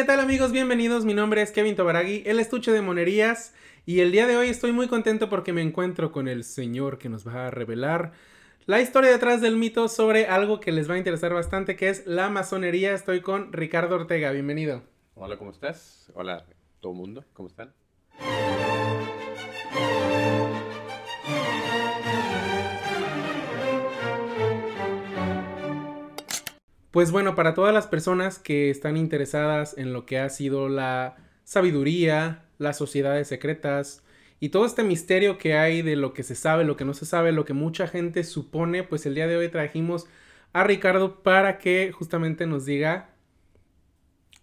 ¿qué tal amigos? Bienvenidos, mi nombre es Kevin Tobaragui, el estuche de monerías y el día de hoy estoy muy contento porque me encuentro con el señor que nos va a revelar la historia detrás del mito sobre algo que les va a interesar bastante que es la masonería. Estoy con Ricardo Ortega, bienvenido. Hola, ¿cómo estás? Hola, todo mundo, ¿cómo están? Pues bueno, para todas las personas que están interesadas en lo que ha sido la sabiduría, las sociedades secretas y todo este misterio que hay de lo que se sabe, lo que no se sabe, lo que mucha gente supone, pues el día de hoy trajimos a Ricardo para que justamente nos diga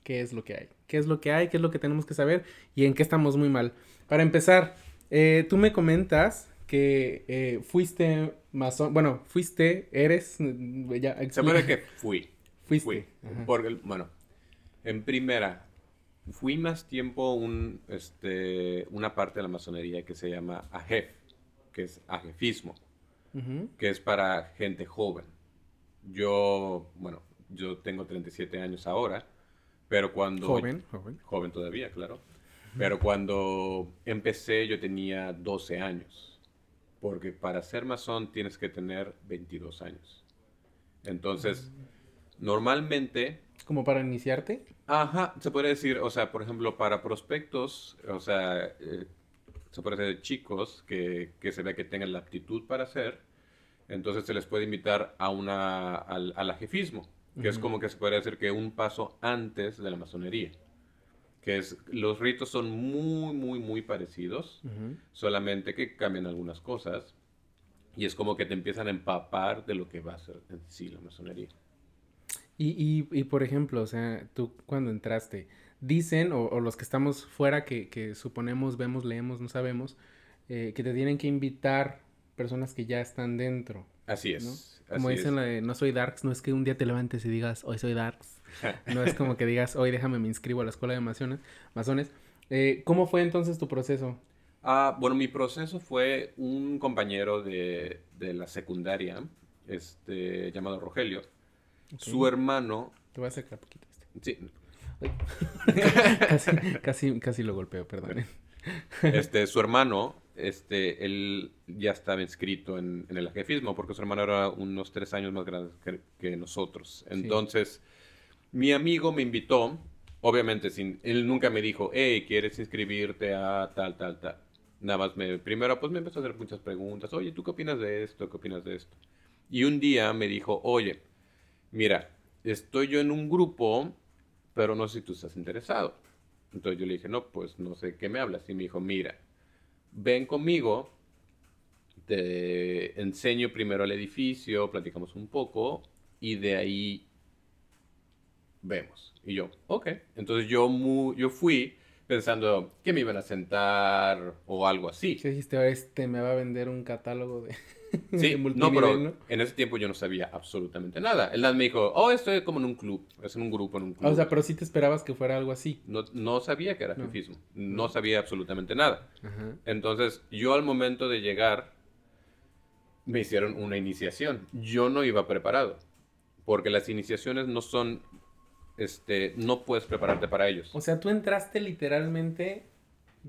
qué es lo que hay, qué es lo que hay, qué es lo que tenemos que saber y en qué estamos muy mal. Para empezar, eh, tú me comentas que eh, fuiste masón, bueno, fuiste, eres, ya, Se puede que fui. Fuiste. Fui. Porque, bueno, en primera, fui más tiempo un, este, una parte de la masonería que se llama AJEF, que es ajefismo, que es para gente joven. Yo, bueno, yo tengo 37 años ahora, pero cuando... Joven, joven. Joven todavía, claro. Pero cuando empecé yo tenía 12 años, porque para ser masón tienes que tener 22 años. Entonces... Normalmente... ¿Como para iniciarte? Ajá, se puede decir, o sea, por ejemplo, para prospectos, o sea, eh, se puede decir chicos que, que, se ve que tengan la aptitud para hacer, entonces se les puede invitar a una, al, al ajefismo, que es como que se puede decir que un paso antes de la masonería. Que es, los ritos son muy, muy, muy parecidos, solamente que cambian algunas cosas, y es como que te empiezan a empapar de lo que va a ser en sí la masonería. Y, y, y, por ejemplo, o sea, tú cuando entraste, dicen, o, los que estamos fuera, que, que, suponemos, vemos, leemos, no sabemos, eh, que te tienen que invitar personas que ya están dentro. Así es. Como dicen la de no soy Darks, no es que un día te levantes y digas, hoy soy Darks. no es como que digas, hoy déjame me inscribo a la escuela de masones. masones. Eh, ¿Cómo fue entonces tu proceso? Ah, bueno, mi proceso fue un compañero de, de la secundaria, este, llamado Rogelio su hermano. Te voy a acercar poquito. Este. Sí. casi, casi, casi lo golpeo, perdón. Este, su hermano, este, él ya estaba inscrito en, el jefismo, porque su hermano era unos tres años más grande que, nosotros. Entonces, mi amigo me invitó, obviamente, sin, él nunca me dijo, hey, ¿quieres inscribirte a tal, tal, tal? Nada más me, primero, pues me empezó a hacer muchas preguntas. Oye, ¿tú qué opinas de esto? ¿Qué opinas de esto? Y un día me dijo, oye, mira, estoy yo en un grupo, pero no sé si tú estás interesado. Entonces yo le dije, no, pues no sé qué me hablas. Y me dijo, mira, ven conmigo, te enseño primero el edificio, platicamos un poco y de ahí vemos. Y yo, ok. Entonces yo, yo fui pensando que me iban a sentar o algo así. ¿Qué dijiste? Este me va a vender un catálogo de... Sí, no, pero en ese tiempo yo no sabía absolutamente nada. Él me dijo, oh, estoy como en un club, es en un grupo, en un club. O sea, pero sí te esperabas que fuera algo así. No, no sabía que era no. no sabía absolutamente nada. Entonces, yo al momento de llegar, me hicieron una iniciación. Yo no iba preparado, porque las iniciaciones no son, este, no puedes prepararte para ellos. O sea, tú entraste literalmente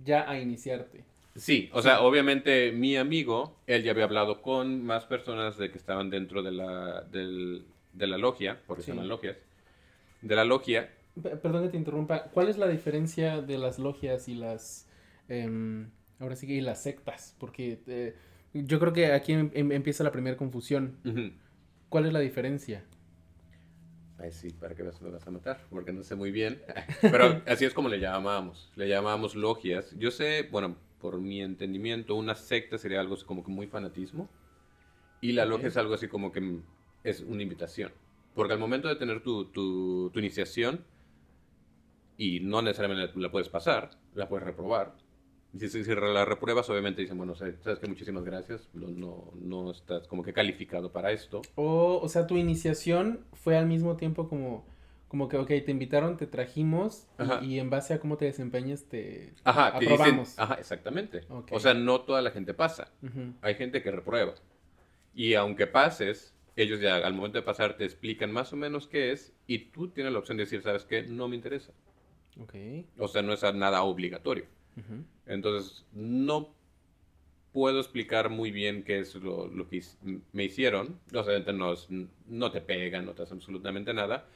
ya a iniciarte. Sí, o sea, obviamente mi amigo, él ya había hablado con más personas de que estaban dentro de la, del, de la logia, porque se llaman logias, de la logia. perdón que te interrumpa, ¿cuál es la diferencia de las logias y las, eh, ahora sí que, y las sectas? Porque eh, yo creo que aquí em, em, empieza la primera confusión. ¿Cuál es la diferencia? Ay, sí, para que me vas a matar, porque no sé muy bien. Pero así es como le llamábamos. Le llamábamos logias. Yo sé, bueno, por mi entendimiento, una secta sería algo así como que muy fanatismo. Y la logia es algo así como que es una invitación. Porque al momento de tener tu, tu, iniciación, y no necesariamente la puedes pasar, la puedes reprobar. Si, si, la repruebas, obviamente dicen, bueno, sabes que muchísimas gracias, no, no estás como que calificado para esto. O, o sea, tu iniciación fue al mismo tiempo como como que, ok, te invitaron, te trajimos y, en base a cómo te desempeñas te ajá, aprobamos. ajá, exactamente. O sea, no toda la gente pasa. Hay gente que reprueba. Y aunque pases, ellos ya al momento de pasar te explican más o menos qué es y tú tienes la opción de decir, ¿sabes qué? No me interesa. O sea, no es nada obligatorio. Entonces, no puedo explicar muy bien qué es lo, que me hicieron. O sea, no, no te pegan, no te hacen absolutamente nada.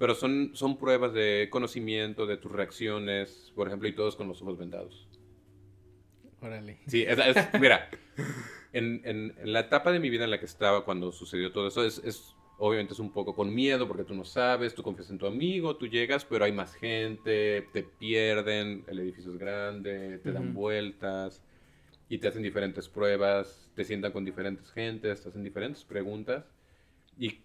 Pero son, son pruebas de conocimiento, de tus reacciones, por ejemplo, y todos con los ojos vendados. Órale. Sí, es, mira, en, en, la etapa de mi vida en la que estaba cuando sucedió todo eso, es, es, obviamente es un poco con miedo porque tú no sabes, tú confías en tu amigo, tú llegas, pero hay más gente, te pierden, el edificio es grande, te dan vueltas y te hacen diferentes pruebas, te sientan con diferentes gentes, te hacen diferentes preguntas y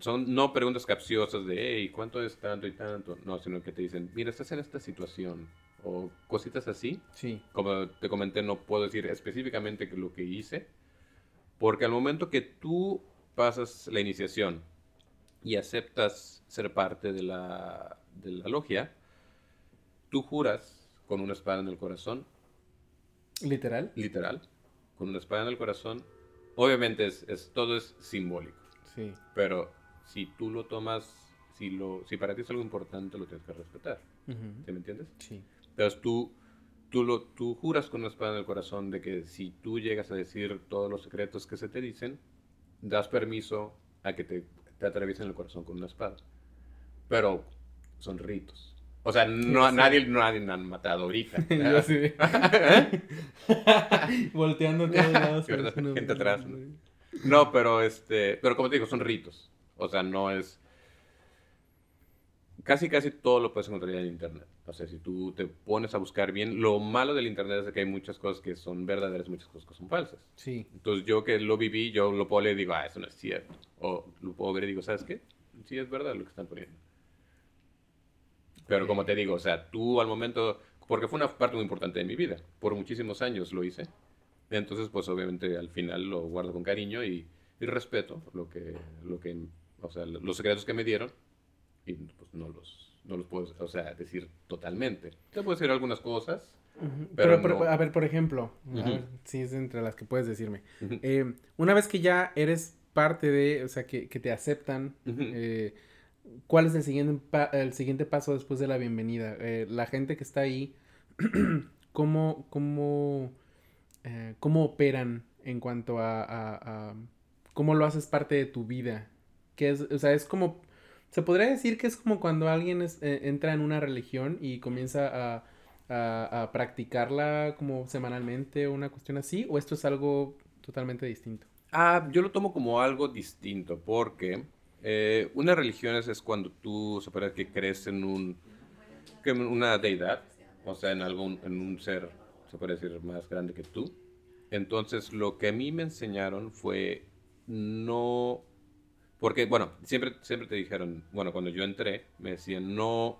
son no preguntas capciosas de, hey, ¿cuánto es tanto y tanto? No, sino que te dicen, mira, estás en esta situación o cositas así. Sí. Como te comenté, no puedo decir específicamente lo que hice, porque al momento que tú pasas la iniciación y aceptas ser parte de la, de la logia, tú juras con una espada en el corazón ¿Literal? Literal. Con una espada en el corazón. Obviamente es, todo es simbólico. Sí. Pero si tú lo tomas, si, lo, si para ti es algo importante, lo tienes que respetar. ¿Te me entiendes? Sí. Entonces tú, tú, lo, tú juras con una espada en el corazón de que si tú llegas a decir todos los secretos que se te dicen, das permiso a que te, te atraviesen el corazón con una espada. Pero son ritos. O sea, no, nadie, nadie me han matado ahorita. Yo sí. Volteando a todos lados. Gente atrás. ¿no? Pero este, pero como te digo, son ritos. O sea, no es. Casi, casi todo lo puedes encontrar en internet. O sea, si tú te pones a buscar bien, lo malo del internet es que hay muchas cosas que son verdaderas, muchas cosas que son falsas. Sí. Entonces yo que lo viví, yo lo puedo leer y digo, ah, eso no es cierto. O lo puedo ver y digo, ¿sabes qué? Sí es verdad lo que están poniendo. Pero como te digo, o sea, tú al momento, porque fue una parte muy importante de mi vida, por muchísimos años lo hice, entonces pues obviamente al final lo guardo con cariño y, respeto lo que, lo que, o sea, los secretos que me dieron y pues no los, no los puedo, o sea, decir totalmente. Te puedo decir algunas cosas. Pero, a ver, por ejemplo, si es entre las que puedes decirme. Eh, una vez que ya eres parte de, o sea, que, te aceptan, eh, ¿Cuál es el siguiente, el siguiente paso después de la bienvenida? Eh, la gente que está ahí, ¿cómo, cómo, eh, cómo operan en cuanto a, cómo lo haces parte de tu vida? Que es, o sea, es como, se podría decir que es como cuando alguien eh, entra en una religión y comienza a, a, practicarla como semanalmente o una cuestión así, o esto es algo totalmente distinto? Ah, yo lo tomo como algo distinto porque eh, una religión es, cuando tú se que crees en un, una deidad, o sea, en, algún, en un ser, se puede decir, más grande que tú. Entonces, lo que a mí me enseñaron fue no... Porque, bueno, siempre, siempre te dijeron, bueno, cuando yo entré, me decían, no,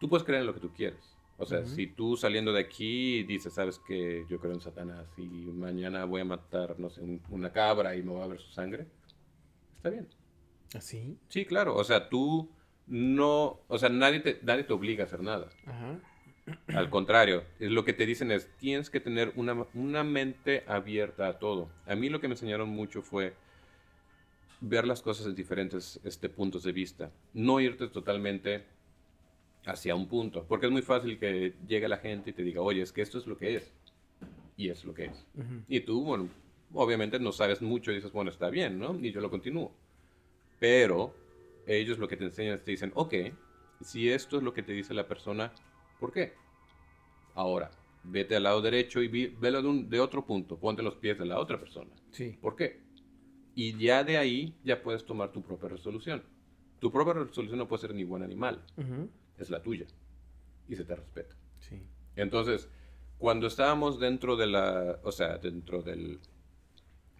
tú puedes creer en lo que tú quieres. O sea, si tú saliendo de aquí dices, sabes que yo creo en Satanás y mañana voy a matar, no sé, una cabra y me voy a ver su sangre, está bien. ¿Así? ¿Ah, sí, claro. O sea, tú no, o sea, nadie te, nadie te obliga a hacer nada. Ajá. Al contrario, es lo que te dicen es, tienes que tener una, una, mente abierta a todo. A mí lo que me enseñaron mucho fue ver las cosas en diferentes este, puntos de vista. No irte totalmente hacia un punto, porque es muy fácil que llegue la gente y te diga, oye, es que esto es lo que es. Y es lo que es. Y tú, bueno, obviamente no sabes mucho y dices, bueno, está bien, ¿no? Y yo lo continúo. Pero ellos lo que te enseñan es te dicen, ok, si esto es lo que te dice la persona, ¿por qué? Ahora, vete al lado derecho y velo de, un, de otro punto, ponte los pies de la otra persona. Sí. ¿Por qué? Y ya de ahí ya puedes tomar tu propia resolución. Tu propia resolución no puede ser ni buen animal, es la tuya. Y se te respeta. Sí. Entonces, cuando estábamos dentro de la, o sea, dentro del,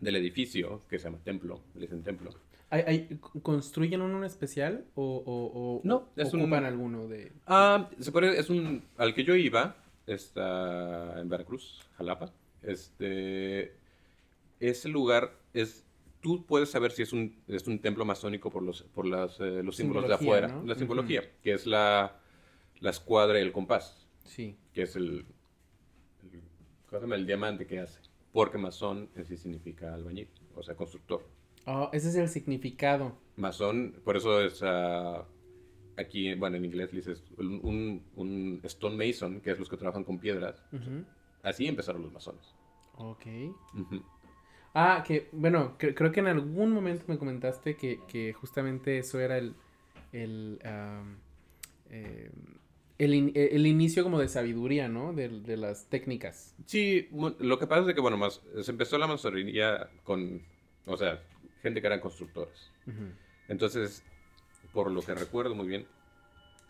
del edificio, que se llama templo, le dicen templo, construyen uno especial o, no, es ocupan alguno de...? Ah, se puede, es un... Al que yo iba, está en Veracruz, Jalapa. Este... Ese lugar es... Tú puedes saber si es un, es un templo masónico por los, por las, eh, los símbolos de afuera. La simbología, que es la, la escuadra y el compás. Sí. Que es el, el, el diamante que hace. Porque masón en sí significa albañil, o sea, constructor. Oh, ese es el significado. Masón, por eso es... Uh, aquí, bueno, en inglés dices un, un, stone mason, que es los que trabajan con piedras. Así empezaron los masones. Ok. Ah, que, bueno, creo que en algún momento me comentaste que, justamente eso era el, el, eh, el, inicio como de sabiduría, ¿no? De, las técnicas. Sí, lo que pasa es que, bueno, más, se empezó la masonería con, o sea, gente que eran constructores. Entonces, por lo que recuerdo muy bien,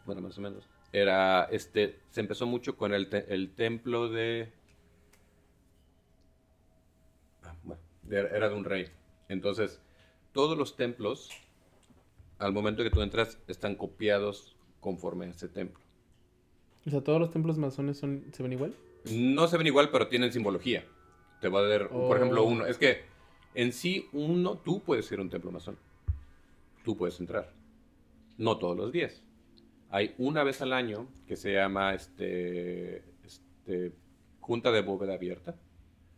bueno, más o menos, era, este, se empezó mucho con el, el templo de, ah, bueno, era de un rey. Entonces, todos los templos, al momento que tú entras, están copiados conforme a ese templo. O sea, ¿todos los templos masones son, se ven igual? No se ven igual, pero tienen simbología. Te va a dar, por ejemplo, oh. uno. Es que en sí, uno, tú puedes ir a un templo masón. Tú puedes entrar. No todos los días. Hay una vez al año que se llama este, este Junta de Bóveda Abierta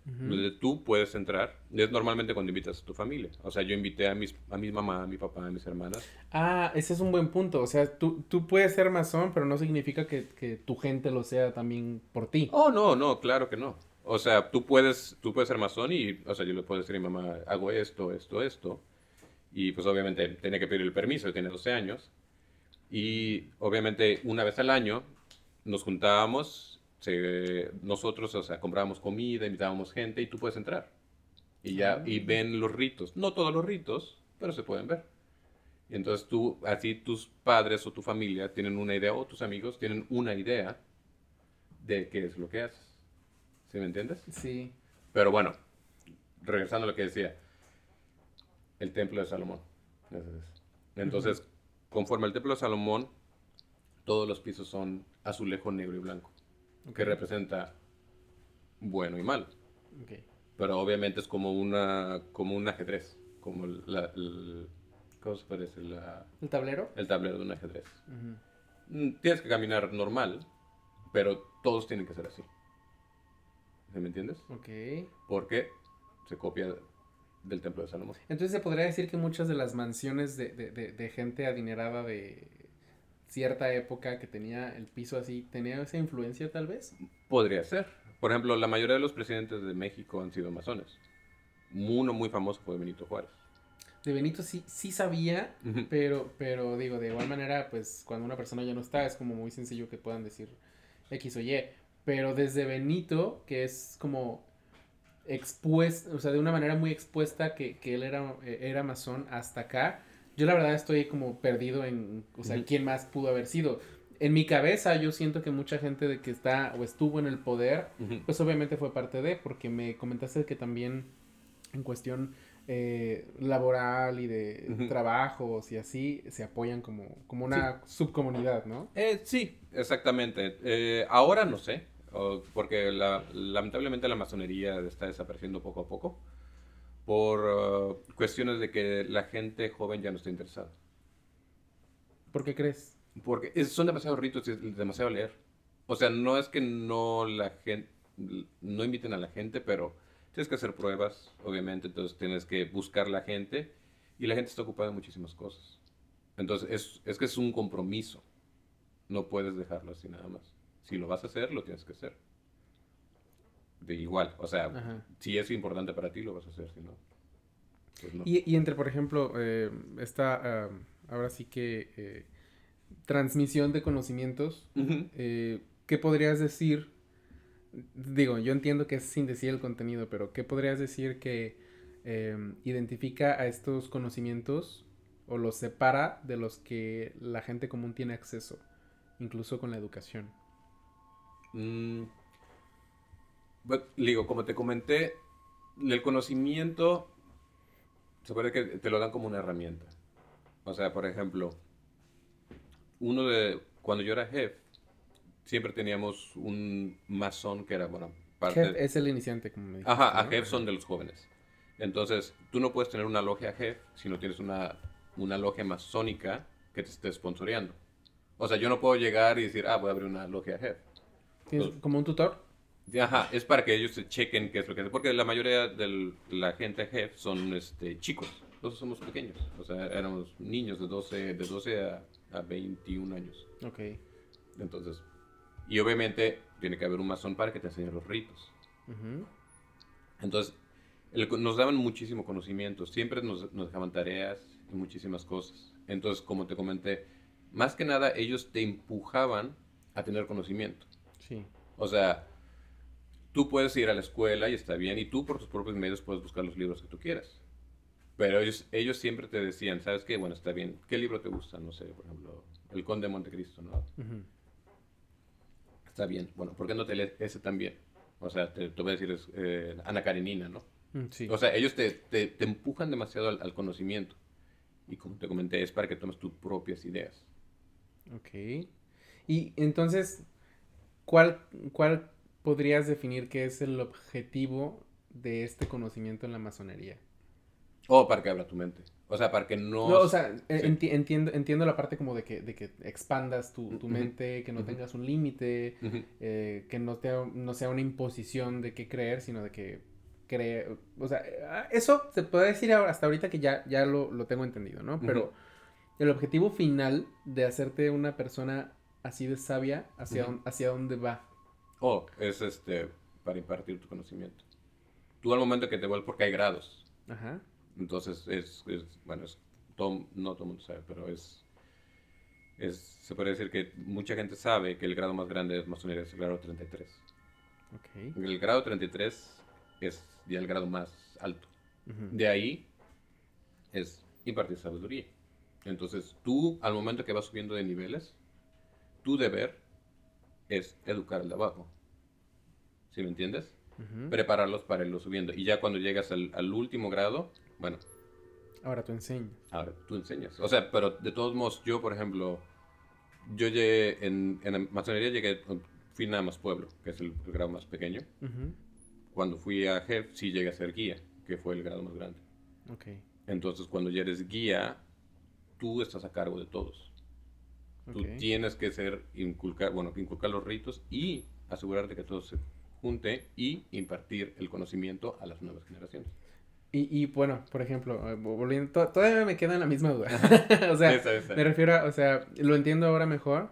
donde tú puedes entrar. Es normalmente cuando invitas a tu familia. O sea, yo invité a, mis, a mi mamá, a mi papá, a mis hermanas. Ah, ese es un buen punto. O sea, tú, tú puedes ser masón, pero no significa que, que, tu gente lo sea también por ti. Oh, no, no, claro que no. O sea, tú puedes, tú puedes ser masón y, o sea, yo le puedo decir a mi mamá, hago esto, esto, esto. Y pues obviamente tiene que pedir el permiso, tiene 12 años. Y obviamente una vez al año nos juntábamos nosotros, o sea, comprábamos comida, invitábamos gente y tú puedes entrar. Y ya, y ah. ven los ritos. No todos los ritos, pero se pueden ver. Y entonces tú, así tus padres o tu familia tienen una idea, o tus amigos tienen una idea de qué es lo que haces. ¿Sí me entiendes? Sí. Pero bueno, regresando a lo que decía, el templo de Salomón. Entonces, conforme al templo de Salomón, todos los pisos son azulejo negro y blanco que representa bueno y mal. Pero obviamente es como una como un ajedrez, como la, ¿cómo se parece? ¿El tablero? El tablero de un ajedrez. Mm, tienes que caminar normal, pero todos tienen que ser así. ¿Me entiendes? Ok. Porque se copia del templo de Salomón. Entonces se podría decir que muchas de las mansiones de, de, de gente adinerada de cierta época que tenía el piso así, ¿tenía esa influencia tal vez? Podría ser. Por ejemplo, la mayoría de los presidentes de México han sido masones. Uno muy famoso fue Benito Juárez. De Benito sí, sí sabía, pero, pero digo, de igual manera, pues cuando una persona ya no está, es como muy sencillo que puedan decir X o Y. Pero desde Benito, que es como expuesto, o sea, de una manera muy expuesta que, que él era, eh, era masón hasta acá, yo la verdad estoy como perdido en, o sea, quién más pudo haber sido. En mi cabeza yo siento que mucha gente de que está o estuvo en el poder, pues obviamente fue parte de, porque me comentaste que también en cuestión eh, laboral y de trabajos y así se apoyan como, como una subcomunidad, ¿no? Eh, sí, exactamente. Eh, ahora no sé, porque lamentablemente la masonería está desapareciendo poco a poco por uh, cuestiones de que la gente joven ya no está interesada. ¿Por qué crees? Porque son demasiados ritos y es demasiado leer. O sea, no es que no la gente, no inviten a la gente, pero tienes que hacer pruebas, obviamente, entonces tienes que buscar la gente y la gente está ocupada en muchísimas cosas. Entonces, es, es que es un compromiso. No puedes dejarlo así nada más. Si lo vas a hacer, lo tienes que hacer de igual. O sea, si es importante para ti, lo vas a hacer, si no. Pues y, entre, por ejemplo, eh, esta, ahora sí que, eh, transmisión de conocimientos, eh, ¿qué podrías decir? Digo, yo entiendo que es sin decir el contenido, pero ¿qué podrías decir que identifica a estos conocimientos o los separa de los que la gente común tiene acceso, incluso con la educación? Mm, digo, como te comenté, el conocimiento se puede que te lo dan como una herramienta. O sea, por ejemplo, uno de, cuando yo era jefe, siempre teníamos un masón que era, bueno, parte... es el iniciante, como me dijiste, Ajá, a jefe son de los jóvenes. Entonces, tú no puedes tener una logia jefe si no tienes una, una logia masónica que te esté sponsoreando. O sea, yo no puedo llegar y decir, ah, voy a abrir una logia jefe. ¿Como un tutor? Ajá, es para que ellos se chequen qué es lo que hace. Porque la mayoría de la gente jefe son este, chicos. Nosotros somos pequeños. O sea, éramos niños de 12, de 12 a a 21 años. Ok. Entonces, y obviamente tiene que haber un masón para que te enseñe los ritos. Entonces, nos daban muchísimo conocimiento, siempre nos, nos dejaban tareas y muchísimas cosas. Entonces, como te comenté, más que nada ellos te empujaban a tener conocimiento. Sí. O sea, tú puedes ir a la escuela y está bien, y tú por tus propios medios puedes buscar los libros que tú quieras. Pero ellos, ellos siempre te decían, ¿sabes qué? Bueno, está bien. ¿Qué libro te gusta? No sé, por ejemplo, El Conde de Montecristo, ¿no? Está bien. Bueno, ¿por qué no te lees ese también? O sea, te, voy a decir, es eh, Ana Karenina, ¿no? Mm, sí. O sea, ellos te, te, empujan demasiado al, conocimiento. Y como te comenté, es para que tomes tus propias ideas. Ok. Y entonces, ¿cuál, ¿cuál podrías definir que es el objetivo de este conocimiento en la masonería? O para que abra tu mente. O sea, para que no... o sea, entiendo, entiendo la parte como de que, de que expandas tu, mente, que no tengas un límite, eh, que no, te, no sea una imposición de qué creer, sino de que cree... O sea, ah, eso se puede decir hasta ahorita que ya, ya lo, tengo entendido, ¿no? Pero el objetivo final de hacerte una persona así de sabia, ¿hacia, hacia dónde va? Oh, es este, para impartir tu conocimiento. Tú al momento que te vuelves, porque hay grados. Ajá. Entonces, es, bueno, es, todo, no todo el mundo sabe, pero es, es, se puede decir que mucha gente sabe que el grado más grande de masonería es el grado 33. Okay. El grado 33 es ya el grado más alto. De ahí es impartir sabiduría. Entonces, tú, al momento que vas subiendo de niveles, tu deber es educar al de abajo. ¿Sí me entiendes? Prepararlos para irlo subiendo. Y ya cuando llegas al, al último grado, bueno. Ahora tú enseñas. Ahora tú enseñas. O sea, pero de todos modos, yo, por ejemplo, yo llegué en, en masonería, llegué, fui nada más pueblo, que es el, grado más pequeño. Cuando fui a jefe, sí llegué a ser guía, que fue el grado más grande. Ok. Entonces, cuando ya eres guía, tú estás a cargo de todos. Tú tienes que ser, inculcar, bueno, inculcar los ritos y asegurarte que todo se junte y impartir el conocimiento a las nuevas generaciones. Y, y bueno, por ejemplo, eh, volviendo, todavía me queda en la misma duda. o sea, me refiero a, o sea, lo entiendo ahora mejor,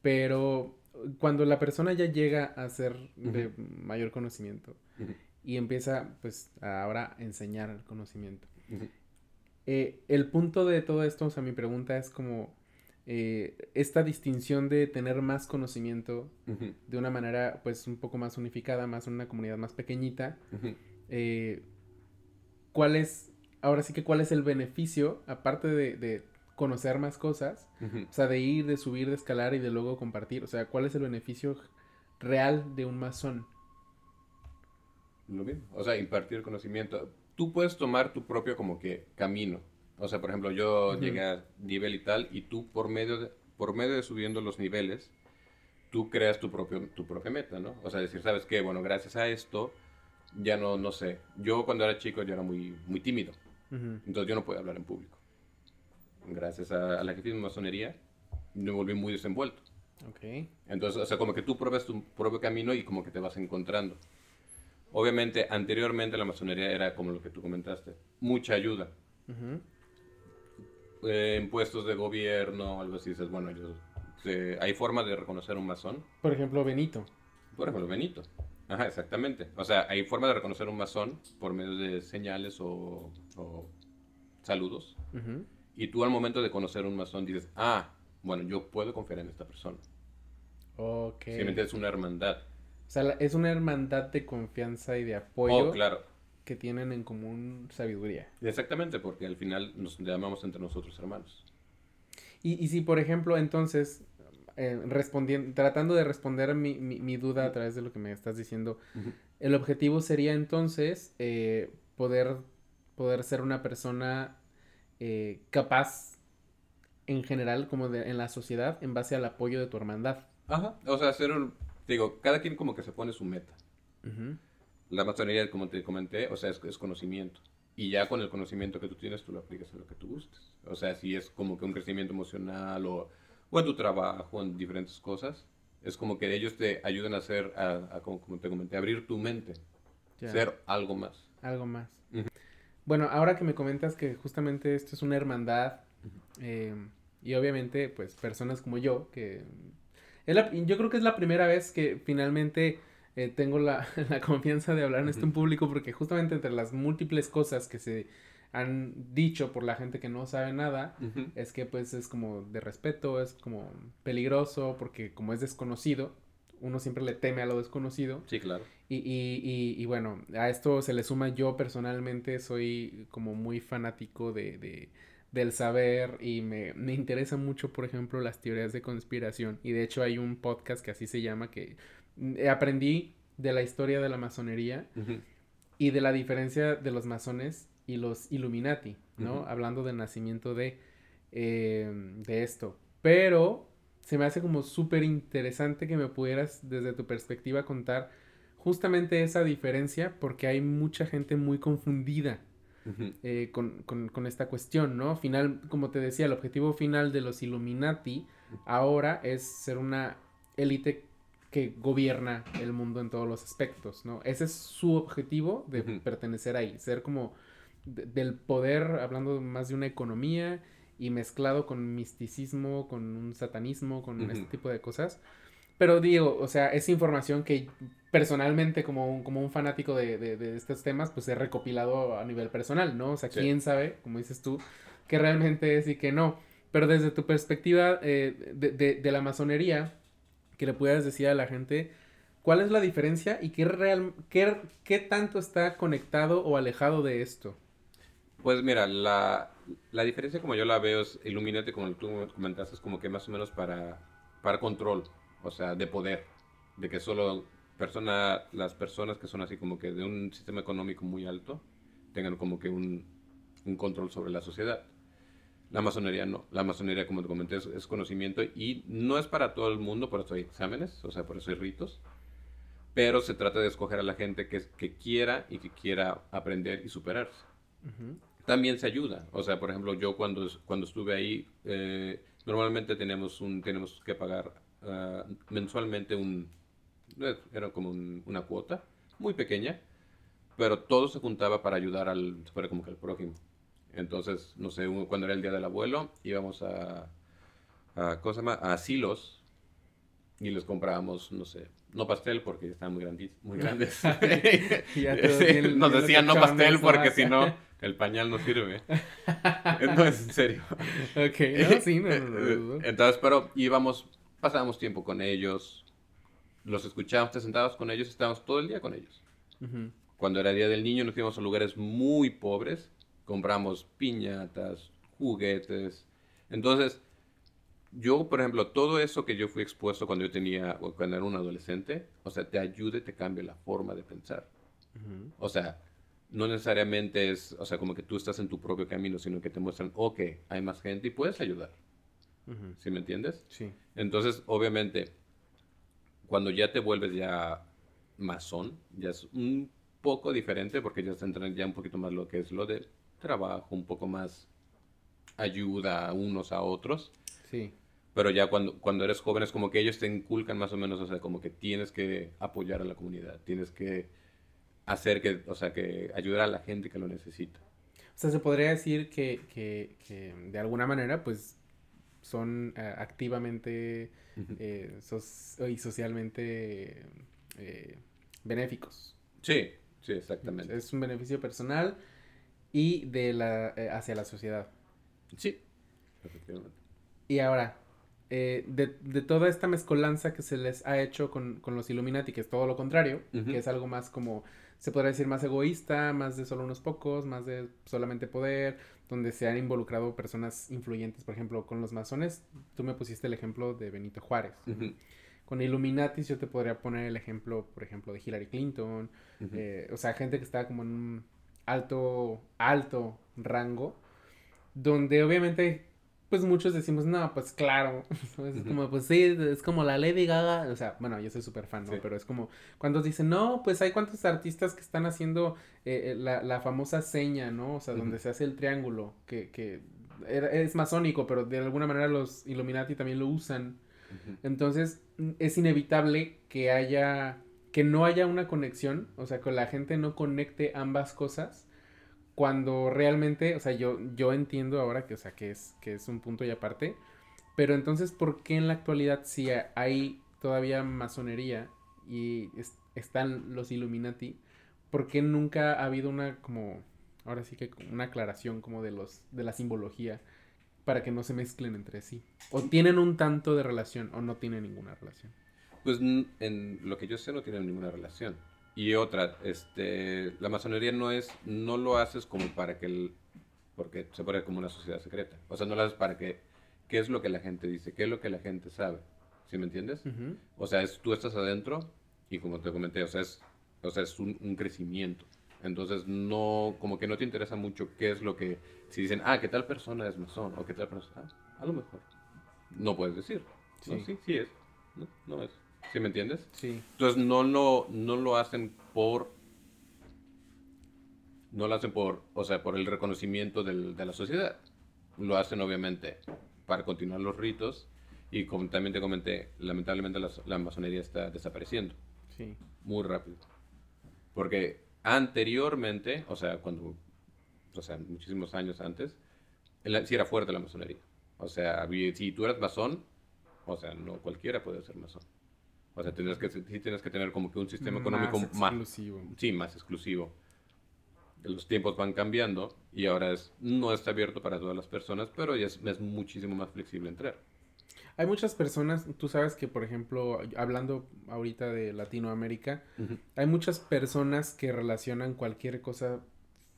pero cuando la persona ya llega a ser de mayor conocimiento y empieza, pues, a ahora enseñar el conocimiento. Eh, el punto de todo esto, o sea, mi pregunta es como eh, esta distinción de tener más conocimiento de una manera, pues, un poco más unificada, más en una comunidad más pequeñita. Eh, cuál es, ahora sí que cuál es el beneficio, aparte de, conocer más cosas, o sea, de ir, de subir, de escalar y de luego compartir, o sea, cuál es el beneficio real de un masón. Lo mismo, o sea, impartir conocimiento. Tú puedes tomar tu propio como que camino. O sea, por ejemplo, yo llegué a nivel y tal, y tú por medio de, por medio de subiendo los niveles, tú creas tu, propio, tu propia meta, ¿no? O sea, decir, ¿sabes qué? Bueno, gracias a esto, ya no, no sé. Yo cuando era chico yo era muy, muy tímido. Entonces yo no podía hablar en público. Gracias a, la jefe de masonería me volví muy desenvuelto. Okay. Entonces, o sea, como que tú pruebas tu propio camino y como que te vas encontrando. Obviamente, anteriormente la masonería era como lo que tú comentaste, mucha ayuda. Eh, en puestos de gobierno, algo así, dices, bueno, hay forma de reconocer un masón. Por ejemplo, Benito. Por ejemplo, Benito. Ajá, exactamente. O sea, hay forma de reconocer un masón por medio de señales o, saludos. Y tú al momento de conocer un masón dices, ah, bueno, yo puedo confiar en esta persona. Ok. Simplemente es una hermandad. O sea, es una hermandad de confianza y de apoyo. Oh, claro. Que tienen en común sabiduría. Exactamente, porque al final nos llamamos entre nosotros hermanos. Y, y si, por ejemplo, entonces, eh, respondiendo, tratando de responder mi, mi, duda a través de lo que me estás diciendo, el objetivo sería entonces eh, poder, poder ser una persona eh, capaz en general, como de, en la sociedad, en base al apoyo de tu hermandad. Ajá, o sea, ser un, digo, cada quien como que se pone su meta. La masonería, como te comenté, o sea, es, es, conocimiento. Y ya con el conocimiento que tú tienes, tú lo aplicas a lo que tú gustes. O sea, si es como que un crecimiento emocional o o en tu trabajo, en diferentes cosas. Es como que ellos te ayudan a hacer, a, como, te comenté, abrir tu mente, ser algo más. Algo más. Bueno, ahora que me comentas que justamente esto es una hermandad, eh, Y obviamente, pues personas como yo, que... yo creo que es la primera vez que finalmente eh, tengo la, la, confianza de hablar en esto en público porque justamente entre las múltiples cosas que se han dicho por la gente que no sabe nada, es que pues es como de respeto, es como peligroso porque como es desconocido, uno siempre le teme a lo desconocido. Sí, claro. Y, y, y, y bueno, a esto se le suma yo personalmente, soy como muy fanático de, de del saber y me, me interesa mucho, por ejemplo, las teorías de conspiración. Y de hecho hay un podcast que así se llama que aprendí de la historia de la masonería y de la diferencia de los masones y los Illuminati, ¿no? Hablando del nacimiento de, em, de esto. Pero se me hace como súper interesante que me pudieras desde tu perspectiva contar justamente esa diferencia porque hay mucha gente muy confundida eh, con, con, con, esta cuestión, ¿no? Final, como te decía, el objetivo final de los Illuminati ahora es ser una élite que gobierna el mundo en todos los aspectos, ¿no? Ese es su objetivo de pertenecer ahí, ser como del poder, hablando más de una economía y mezclado con misticismo, con un satanismo, con este tipo de cosas. Pero digo, o sea, es información que personalmente, como un, como un fanático de, de, estos temas, pues he recopilado a nivel personal, ¿no? O sea, quién sabe, como dices tú, que realmente es y que no. Pero desde tu perspectiva eh, de, de la masonería, que le pudieras decir a la gente cuál es la diferencia y qué, real, qué, qué tanto está conectado o alejado de esto. Pues mira, la, la diferencia como yo la veo es Illuminati, como tú comentaste, es como que más o menos para, para control, o sea, de poder, de que solo persona, las personas que son así como que de un sistema económico muy alto tengan como que un, un control sobre la sociedad. La masonería no. La masonería, como te comenté, es, conocimiento y no es para todo el mundo, por eso hay exámenes, o sea, por eso hay ritos. Pero se trata de escoger a la gente que, que quiera y que quiera aprender y superarse. También se ayuda. O sea, por ejemplo, yo cuando, cuando estuve ahí, eh, normalmente tenemos, un, tenemos que pagar ah, mensualmente un... Era como una cuota muy pequeña, pero todo se juntaba para ayudar al, fuera como que al prójimo. Entonces, no sé, cuando era el día del abuelo, íbamos a, a, ¿cómo se llama? a asilos y les comprábamos, no sé, no pastel porque estaban muy, grandis, muy grandes. Nos decían no pastel porque si no, el pañal no sirve. no, es en serio. Ok, sí, no, Entonces, pero íbamos, pasábamos tiempo con ellos, los escuchábamos, te sentabas con ellos, estábamos todo el día con ellos. Cuando era Día del Niño nos íbamos a lugares muy pobres compramos piñatas, juguetes. Entonces, yo, por ejemplo, todo eso que yo fui expuesto cuando yo tenía, cuando era un adolescente, o sea, te ayuda y te cambia la forma de pensar. O sea, no necesariamente es, o sea, como que tú estás en tu propio camino, sino que te muestran, ok, hay más gente y puedes ayudar. ¿Sí me entiendes? Sí. Entonces, obviamente, cuando ya te vuelves ya masón, ya es un poco diferente porque ya se entra ya un poquito más lo que es lo de trabajo, un poco más ayuda unos a otros. Sí. Pero ya cuando, cuando eres joven es como que ellos te inculcan más o menos, o sea, como que tienes que apoyar a la comunidad, tienes que hacer que, o sea, que ayudar a la gente que lo necesita. O sea, se podría decir que, que, que de alguna manera, pues, son eh, activamente eh, y socialmente eh, benéficos. Sí, sí, exactamente. Es un beneficio personal y de la, eh, hacia la sociedad. Sí, efectivamente. Y ahora, eh, de, de, toda esta mezcolanza que se les ha hecho con, con los Illuminati, que es todo lo contrario, que es algo más como, se podría decir, más egoísta, más de solo unos pocos, más de solamente poder, donde se han involucrado personas influyentes, por ejemplo, con los masones, tú me pusiste el ejemplo de Benito Juárez. Con Illuminati yo te podría poner el ejemplo, por ejemplo, de Hillary Clinton, eh, o sea, gente que está como en un alto, alto rango, donde obviamente, pues muchos decimos, no, pues claro, es como, pues sí, es como la Lady Gaga, o sea, bueno, yo soy súper fan, ¿no? Pero es como, cuando dicen, no, pues hay cuantos artistas que están haciendo eh, eh, la, la, famosa seña, ¿no? O sea, donde se hace el triángulo, que, que es masónico, pero de alguna manera los Illuminati también lo usan. Entonces, es inevitable que haya que no haya una conexión, o sea, que la gente no conecte ambas cosas cuando realmente, o sea, yo, yo entiendo ahora que, o sea, que es, que es un punto y aparte, Pero entonces, ¿por qué en la actualidad si hay todavía masonería y están los Illuminati, ¿por qué nunca ha habido una como ahora sí que una aclaración como de los de la simbología para que no se mezclen entre sí? ¿O tienen un tanto de relación o no tienen ninguna relación? Pues en lo que yo sé no tienen ninguna relación. Y otra, este, la masonería no es, no lo haces como para que el, porque se pone como una sociedad secreta. O sea, no lo haces para que, ¿qué es lo que la gente dice? ¿Qué es lo que la gente sabe? ¿Sí me entiendes? O sea, es, tú estás adentro y como te comenté, o sea, es, o sea, es un, un, crecimiento. Entonces, no, como que no te interesa mucho qué es lo que, si dicen, ah, que tal persona es masón, o que tal persona, ah, a lo mejor. No puedes decir. Sí, sí, sí es. No, no es. ¿Sí me entiendes? Sí. Entonces no lo, no lo hacen por... No lo hacen por, o sea, por el reconocimiento del, de la sociedad. Lo hacen obviamente para continuar los ritos y como también te comenté, lamentablemente la, la masonería está desapareciendo. Sí. Muy rápido. Porque anteriormente, o sea, cuando, o sea, muchísimos años antes, sí era fuerte la masonería. O sea, si tú eras masón, o sea, no cualquiera puede ser masón. O sea, tienes que, sí tienes que tener como que un sistema económico más exclusivo. sí, más exclusivo. Los tiempos van cambiando y ahora es, no está abierto para todas las personas, pero es, es muchísimo más flexible entrar. Hay muchas personas, tú sabes que, por ejemplo, hablando ahorita de Latinoamérica, hay muchas personas que relacionan cualquier cosa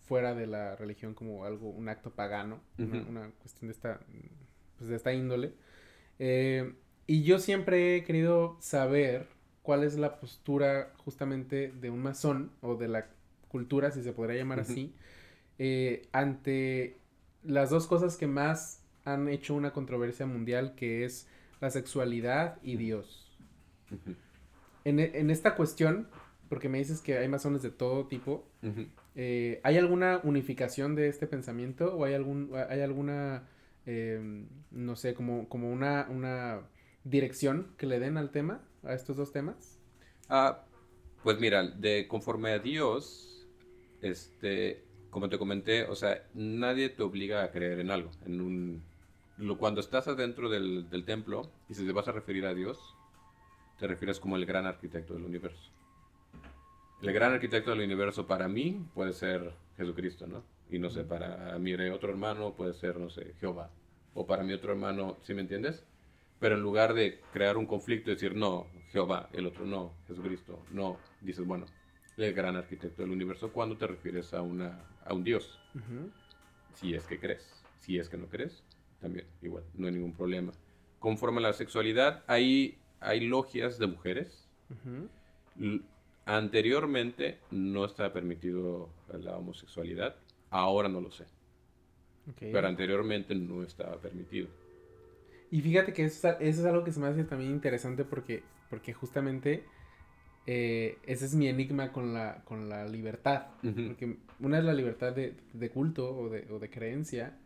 fuera de la religión como algo, un acto pagano, una, cuestión de esta, pues de esta índole. Eh, y yo siempre he querido saber cuál es la postura justamente de un masón o de la cultura, si se podría llamar así, eh, ante las dos cosas que más han hecho una controversia mundial, que es la sexualidad y Dios. en, en, esta cuestión, porque me dices que hay masones de todo tipo, eh, ¿hay alguna unificación de este pensamiento o hay, algún, hay alguna, em, no sé, como, como una, una dirección que le den al tema, a estos dos temas? Ah, pues mira, de conforme a Dios, este, como te comenté, o sea, nadie te obliga a creer en algo. En un, cuando estás adentro del, del templo y si te vas a referir a Dios, te refieres como el gran arquitecto del universo. El gran arquitecto del universo para mí puede ser Jesucristo, ¿no? Y no sé, para mi otro hermano puede ser, no sé, Jehová. O para mi otro hermano, ¿sí me entiendes? Pero en lugar de crear un conflicto y decir, no, Jehová, el otro no, Jesucristo, no, dices, bueno, el gran arquitecto del universo, ¿cuándo te refieres a, una, a un Dios? Si es que crees, si es que no crees, también, igual, no hay ningún problema. Conforme a la sexualidad, hay, hay logias de mujeres. Anteriormente no estaba permitido la homosexualidad, ahora no lo sé. Pero anteriormente no estaba permitido. Y fíjate que eso, es algo que se me hace también interesante porque, porque justamente eh, ese es mi enigma con la, con la libertad. Porque una es la libertad de, culto o de, o de creencia.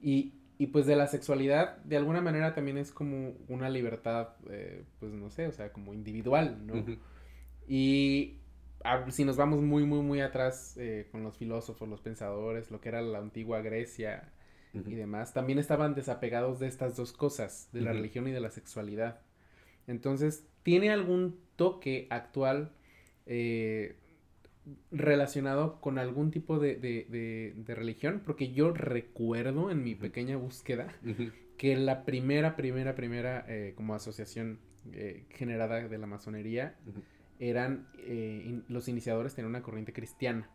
y, pues de la sexualidad, de alguna manera también es como una libertad, eh, pues no sé, o sea, como individual, ¿no? Y si nos vamos muy, muy, muy atrás eh, con los filósofos, los pensadores, lo que era la antigua Grecia, y demás, también estaban desapegados de estas dos cosas, de la religión y de la sexualidad. Entonces, ¿tiene algún toque actual eh, relacionado con algún tipo de, de, de, religión? Porque yo recuerdo en mi pequeña búsqueda que la primera, primera, primera eh, como asociación eh, generada de la masonería eran, los iniciadores tenían una corriente cristiana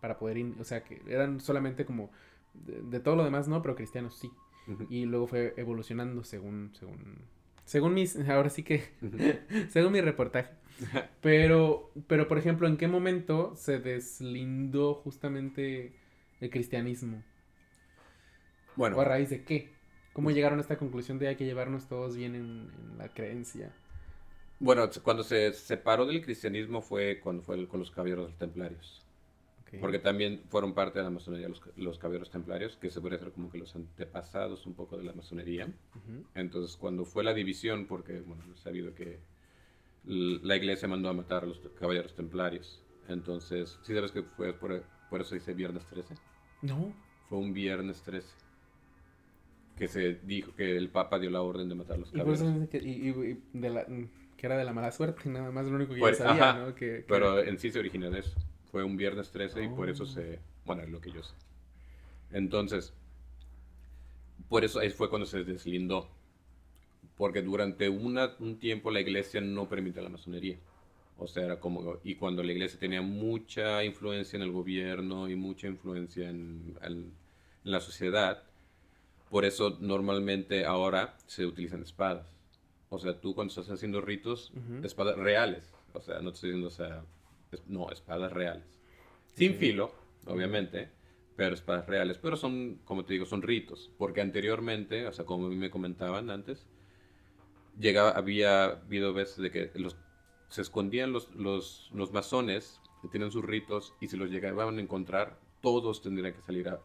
para poder, o sea, que eran solamente como de, todo lo demás no, pero cristianos sí. Y luego fue evolucionando según, según, según mis, ahora sí que, según mi reportaje. Pero, pero por ejemplo, ¿en qué momento se deslindó justamente el cristianismo? Bueno. ¿O a raíz de qué? ¿Cómo llegaron a esta conclusión de hay que llevarnos todos bien en, la creencia? Bueno, cuando se separó del cristianismo fue cuando fue con los caballeros templarios. Porque también fueron parte de la masonería los, los caballeros templarios, que se puede ser como que los antepasados un poco de la masonería. Entonces, cuando fue la división, porque, bueno, he sabido que la iglesia mandó a matar a los caballeros templarios. Entonces, ¿sí sabes que fue por, por eso dice viernes 13? No. Fue un viernes 13. que se dijo que el Papa dio la orden de matar los por eso caballeros. que, y- y- y de la, que era de la mala suerte, nada más lo único que Pues, yo sabía, ajá, ¿no? Que, que- Pero en sí se origina de eso. Fue un viernes 13 y por eso Oh. se... Bueno, es lo que yo sé. Entonces, por eso ahí fue cuando se deslindó. Porque durante una- un tiempo la iglesia no permite la masonería. O sea, era como... Y cuando la iglesia tenía mucha influencia en el gobierno y mucha influencia en, en- en la sociedad, por eso normalmente ahora se utilizan espadas. O sea, tú cuando estás haciendo ritos, Ujú. espadas reales. O sea, no te estoy diciendo, o sea, no, espadas reales. Sin Ok. filo, obviamente, pero espadas reales. Pero son, como te digo, son ritos. Porque anteriormente, o sea, como a mí me comentaban antes, llegaba, había habido veces de que los, se escondían los, los, los masones que tienen sus ritos y si los llegaban a encontrar, todos tendrían que salir a,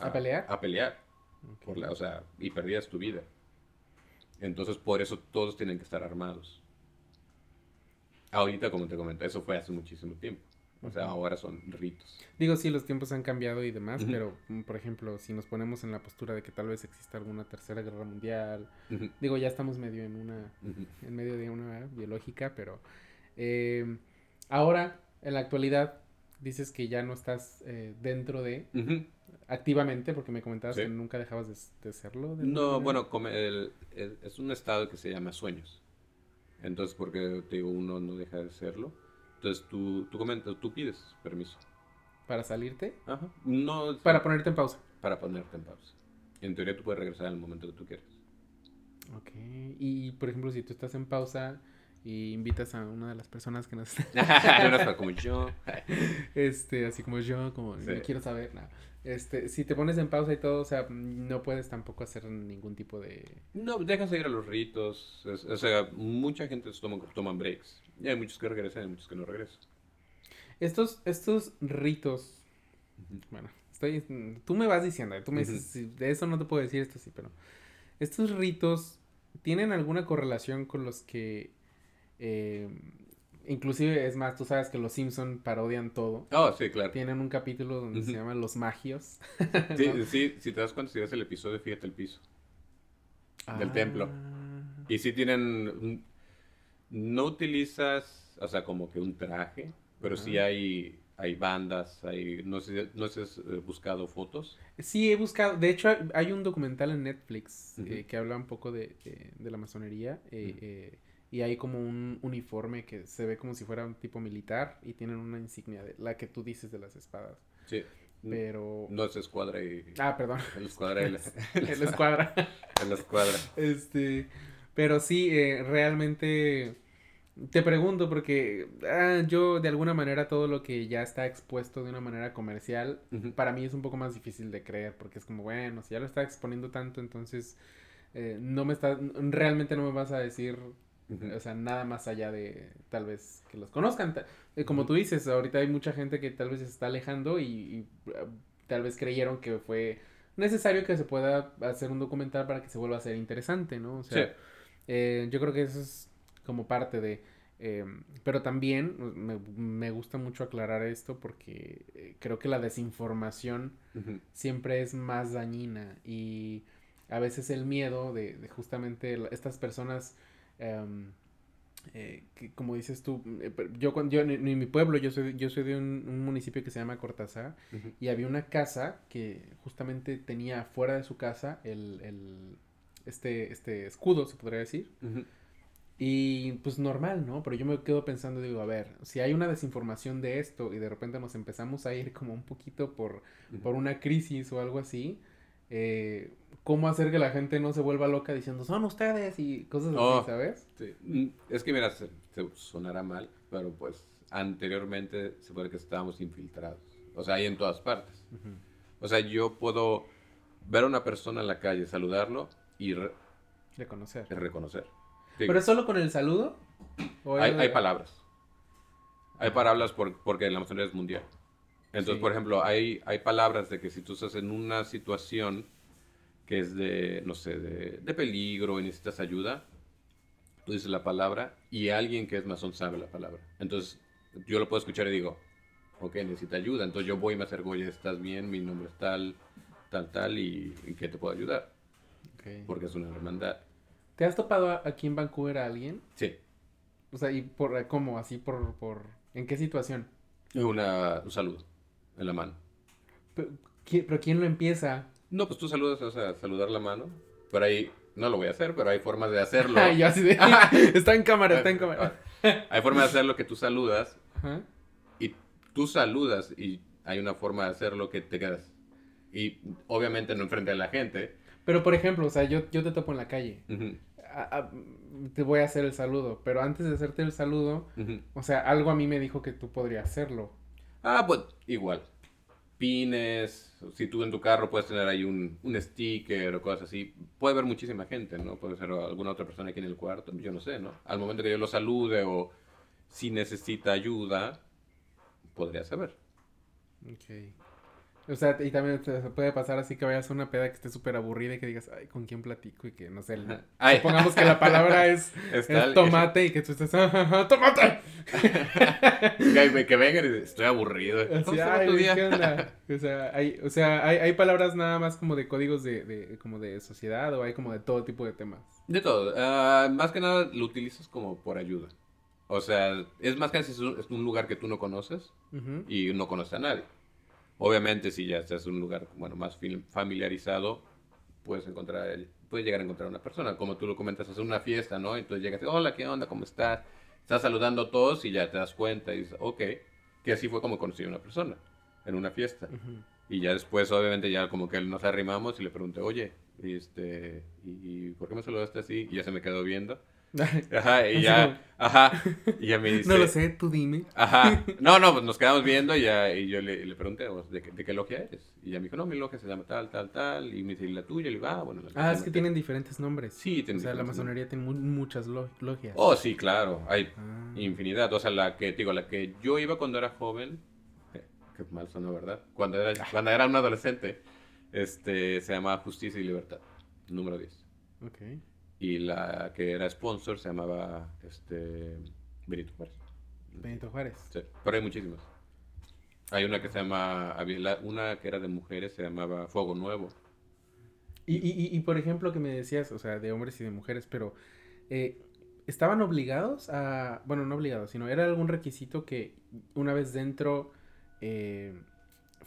¿A pelear? A pelear. Ok. Por la, o sea, y perdías tu vida. Entonces, por eso todos tienen que estar armados. Ahorita, como te comenté, eso fue hace muchísimo tiempo. O sea, ahora son ritos. Digo, sí, los tiempos han cambiado y demás, pero, mm, por ejemplo, si nos ponemos en la postura de que tal vez exista alguna tercera guerra mundial, digo, ya estamos medio en una, en medio de una biológica, pero eh, ahora, en la actualidad, dices que ya no estás eh, dentro de, activamente, porque me comentabas Sí. que nunca dejabas de, de serlo. de No, manera. bueno, come- el- el- es un estado que se llama sueños. Entonces, porque te digo, uno no deja de serlo. Entonces, tú, tú comentas, tú pides permiso. Para salirte, Ajá. No, es- para ponerte en pausa. para ponerte en pausa. En teoría, tú puedes regresar en el momento que tú quieras. Ok, y por ejemplo, si tú estás en pausa y invitas a una de las personas que nos no como yo. Este, así como yo, como Sí. "No quiero saber, nada. Este, si te pones en pausa y todo, o sea, no puedes tampoco hacer ningún tipo de... No, dejas ir a los ritos. es- o sea, mucha gente toma, toman breaks. Y hay muchos que regresan y hay muchos que no regresan. Estos, estos ritos, bueno, estoy, tú me vas diciendo, tú me dices, "Sí, de eso no te puedo decir esto sí, pero estos ritos tienen alguna correlación con los que, eh, inclusive, es más, tú sabes que los Simpson parodian todo. Oh, sí, claro. Tienen un capítulo donde se llama Los Magios. Sí, ¿no? sí, si te das cuenta, si ves el episodio, fíjate el piso. del templo. Ah. Y si tienen. No utilizas, o sea, como que un traje, pero sí hay, hay bandas, hay. No sé, no sé has eh, buscado fotos. Sí, he buscado. De hecho, hay- un documental en Netflix eh, que habla un poco de, de- de la masonería. eh, eh, y hay como un uniforme que se ve como si fuera un tipo militar y tienen una insignia de la que tú dices de las espadas. Sí. Pero. No es escuadra y. Ah, perdón. El escuadra y la, El escuadra. el escuadra. Este. Pero sí, eh, realmente. Te pregunto porque ah, yo de alguna manera todo lo que ya está expuesto de una manera comercial para mí es un poco más difícil de creer porque es como, bueno, si ya lo está exponiendo tanto, entonces eh, no me está, realmente no me vas a decir, O sea, nada más allá de tal vez que los conozcan. Eh, como tú dices, ahorita hay mucha gente que tal vez se está alejando y, y, eh, tal vez creyeron que fue necesario que se pueda hacer un documental para que se vuelva a ser interesante, ¿no? O sea, Sí. eh, yo creo que eso es como parte de... eh, pero también me, me gusta mucho aclarar esto porque eh, creo que la desinformación siempre es más dañina y a veces el miedo de, de justamente estas personas em, eh, que como dices tú eh, pero yo cuando yo en, en mi pueblo yo soy yo soy de un, un municipio que se llama Cortázar y había una casa que justamente tenía fuera de su casa el, el este este escudo se podría decir. Y pues normal, ¿no? Pero yo me quedo pensando, digo, a ver, si hay una desinformación de esto y de repente nos empezamos a ir como un poquito por, por una crisis o algo así, eh, ¿cómo hacer que la gente no se vuelva loca diciendo, son ustedes y cosas así, Oh. ¿sabes? Sí. Mm, Es que mira, se, se sonará mal, pero pues anteriormente se puede que estábamos infiltrados. O sea, hay en todas partes. O sea, yo puedo ver a una persona en la calle, saludarlo y re- reconocer. Sí, ¿Pero es solo con el saludo? ¿O hay, es- hay palabras. Hay palabras por- porque la masonería es mundial. Entonces, Sí. por ejemplo, hay, hay palabras de que si tú estás en una situación que es de, no sé, de, de peligro y necesitas ayuda, tú dices la palabra y alguien que es masón sabe la palabra. Entonces, yo lo puedo escuchar y digo, ok, necesita ayuda. Entonces yo voy y me acerco, oye, ¿estás bien? Mi nombre es tal, tal, tal, y ¿en qué te puedo ayudar? Porque es una hermandad. ¿Te has topado aquí en Vancouver a alguien? Sí. O sea, ¿y por cómo? ¿Así por, por... ¿En qué situación? Una, un saludo en la mano. ¿Pero, ¿Pero quién lo empieza? No, pues tú saludas, o sea, saludar la mano. Por ahí, no lo voy a hacer, pero hay formas de hacerlo. yo así de... está en cámara, está en cámara. hay formas de hacerlo que tú saludas. Y tú saludas y hay una forma de hacerlo que te quedas. Y obviamente no enfrente a la gente. Pero por ejemplo, o sea, yo, yo te topo en la calle. te voy a hacer el saludo. Pero antes de hacerte el saludo, o sea, algo a mí me dijo que tú podrías hacerlo. Ah, pues igual pines, si tú en tu carro puedes tener ahí un, un, sticker o cosas así, puede haber muchísima gente, ¿no? Puede ser alguna otra persona aquí en el cuarto, yo no sé, ¿no? Al momento que yo lo salude o si necesita ayuda, podría saber. Ok. O sea, y también se puede pasar así que vayas a una peda que esté súper aburrida y que digas, ay, ¿con quién platico? Y que, no sé, supongamos que la palabra es, tomate y que tú estés, ¡tomate! que vengan y estoy aburrido. ¿qué onda? O sea, hay, o sea hay, hay, palabras nada más como de códigos de, de, como de sociedad o hay como de todo tipo de temas. De todo. Ah, más que nada lo utilizas como por ayuda. O sea, es más que es un, es un lugar que tú no conoces y no conoces a nadie. Obviamente, si ya estás en un lugar bueno, más familiarizado, puedes encontrar, puedes llegar a encontrar una persona. Como tú lo comentas, hacer una fiesta, ¿no? Entonces llegas y hola, ¿qué onda? ¿Cómo estás? Estás saludando a todos y ya te das cuenta y dices, ok, que así fue como conocí a una persona en una fiesta. Y ya después, obviamente, ya como que nos arrimamos y le pregunté, oye, este, ¿y, por qué me saludaste así? Y ya se me quedó viendo. Ajá, y ya, ajá, y ya me dice... No lo sé, tú dime. Ajá, no, no, pues nos quedamos viendo y, ya, y yo le, le pregunté, ¿de qué, ¿de qué logia eres? Y ella me dijo, no, mi logia se llama tal, tal, tal, y me dice, ¿y la tuya? Y le digo, ah, bueno. ah, es que tienen diferentes nombres. Sí, tienen O sea, la masonería tiene muchas logias. Oh, sí, claro, hay ah. infinidad. O sea, la que, digo, la que yo iba cuando era joven, eh, qué mal sonó, ¿verdad? Cuando era, cuando era un adolescente, este, se llamaba Justicia y Libertad, número 10. Ok y la que era sponsor se llamaba este, Benito Juárez. Benito Juárez. Sí, pero hay muchísimas. Hay una que se llama, una que era de mujeres se llamaba Fuego Nuevo. Y, y, y, por ejemplo, que me decías, o sea, de hombres y de mujeres, pero eh, ¿estaban obligados a, bueno, no obligados, sino era algún requisito que una vez dentro eh,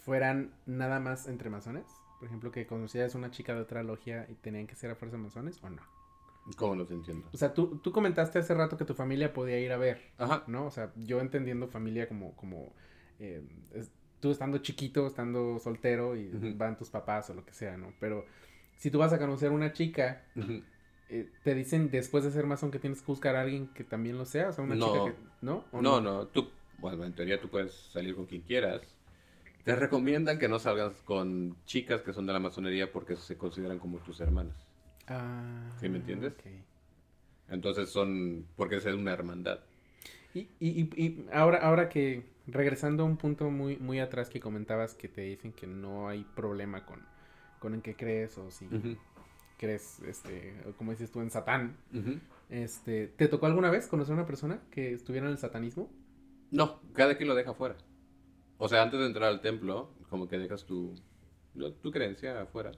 fueran nada más entre masones? Por ejemplo, que conocías una chica de otra logia y tenían que ser a fuerza masones o no? ¿Cómo te entiendo? O sea, tú, tú comentaste hace rato que tu familia podía ir a ver. Ajá. ¿No? O sea, yo entendiendo familia como, como eh, tú estando chiquito, estando soltero y van tus papás o lo que sea, ¿no? Pero si tú vas a conocer una chica, eh, te dicen después de ser masón que tienes que buscar a alguien que también lo sea, o sea, una chica que. ¿No? no, no, no. Tú, bueno, en teoría tú puedes salir con quien quieras. Te recomiendan que no salgas con chicas que son de la masonería porque se consideran como tus hermanas. Ah, ¿Sí me entiendes? Entonces son, porque es una hermandad. Y, y, y, ahora, ahora que, regresando a un punto muy, muy atrás que comentabas que te dicen que no hay problema con, con en qué crees o si crees, este, como dices tú, en Satán. este, ¿Te tocó alguna vez conocer a una persona que estuviera en el satanismo? No, cada quien lo deja afuera. O sea, antes de entrar al templo, como que dejas tu, tu creencia afuera.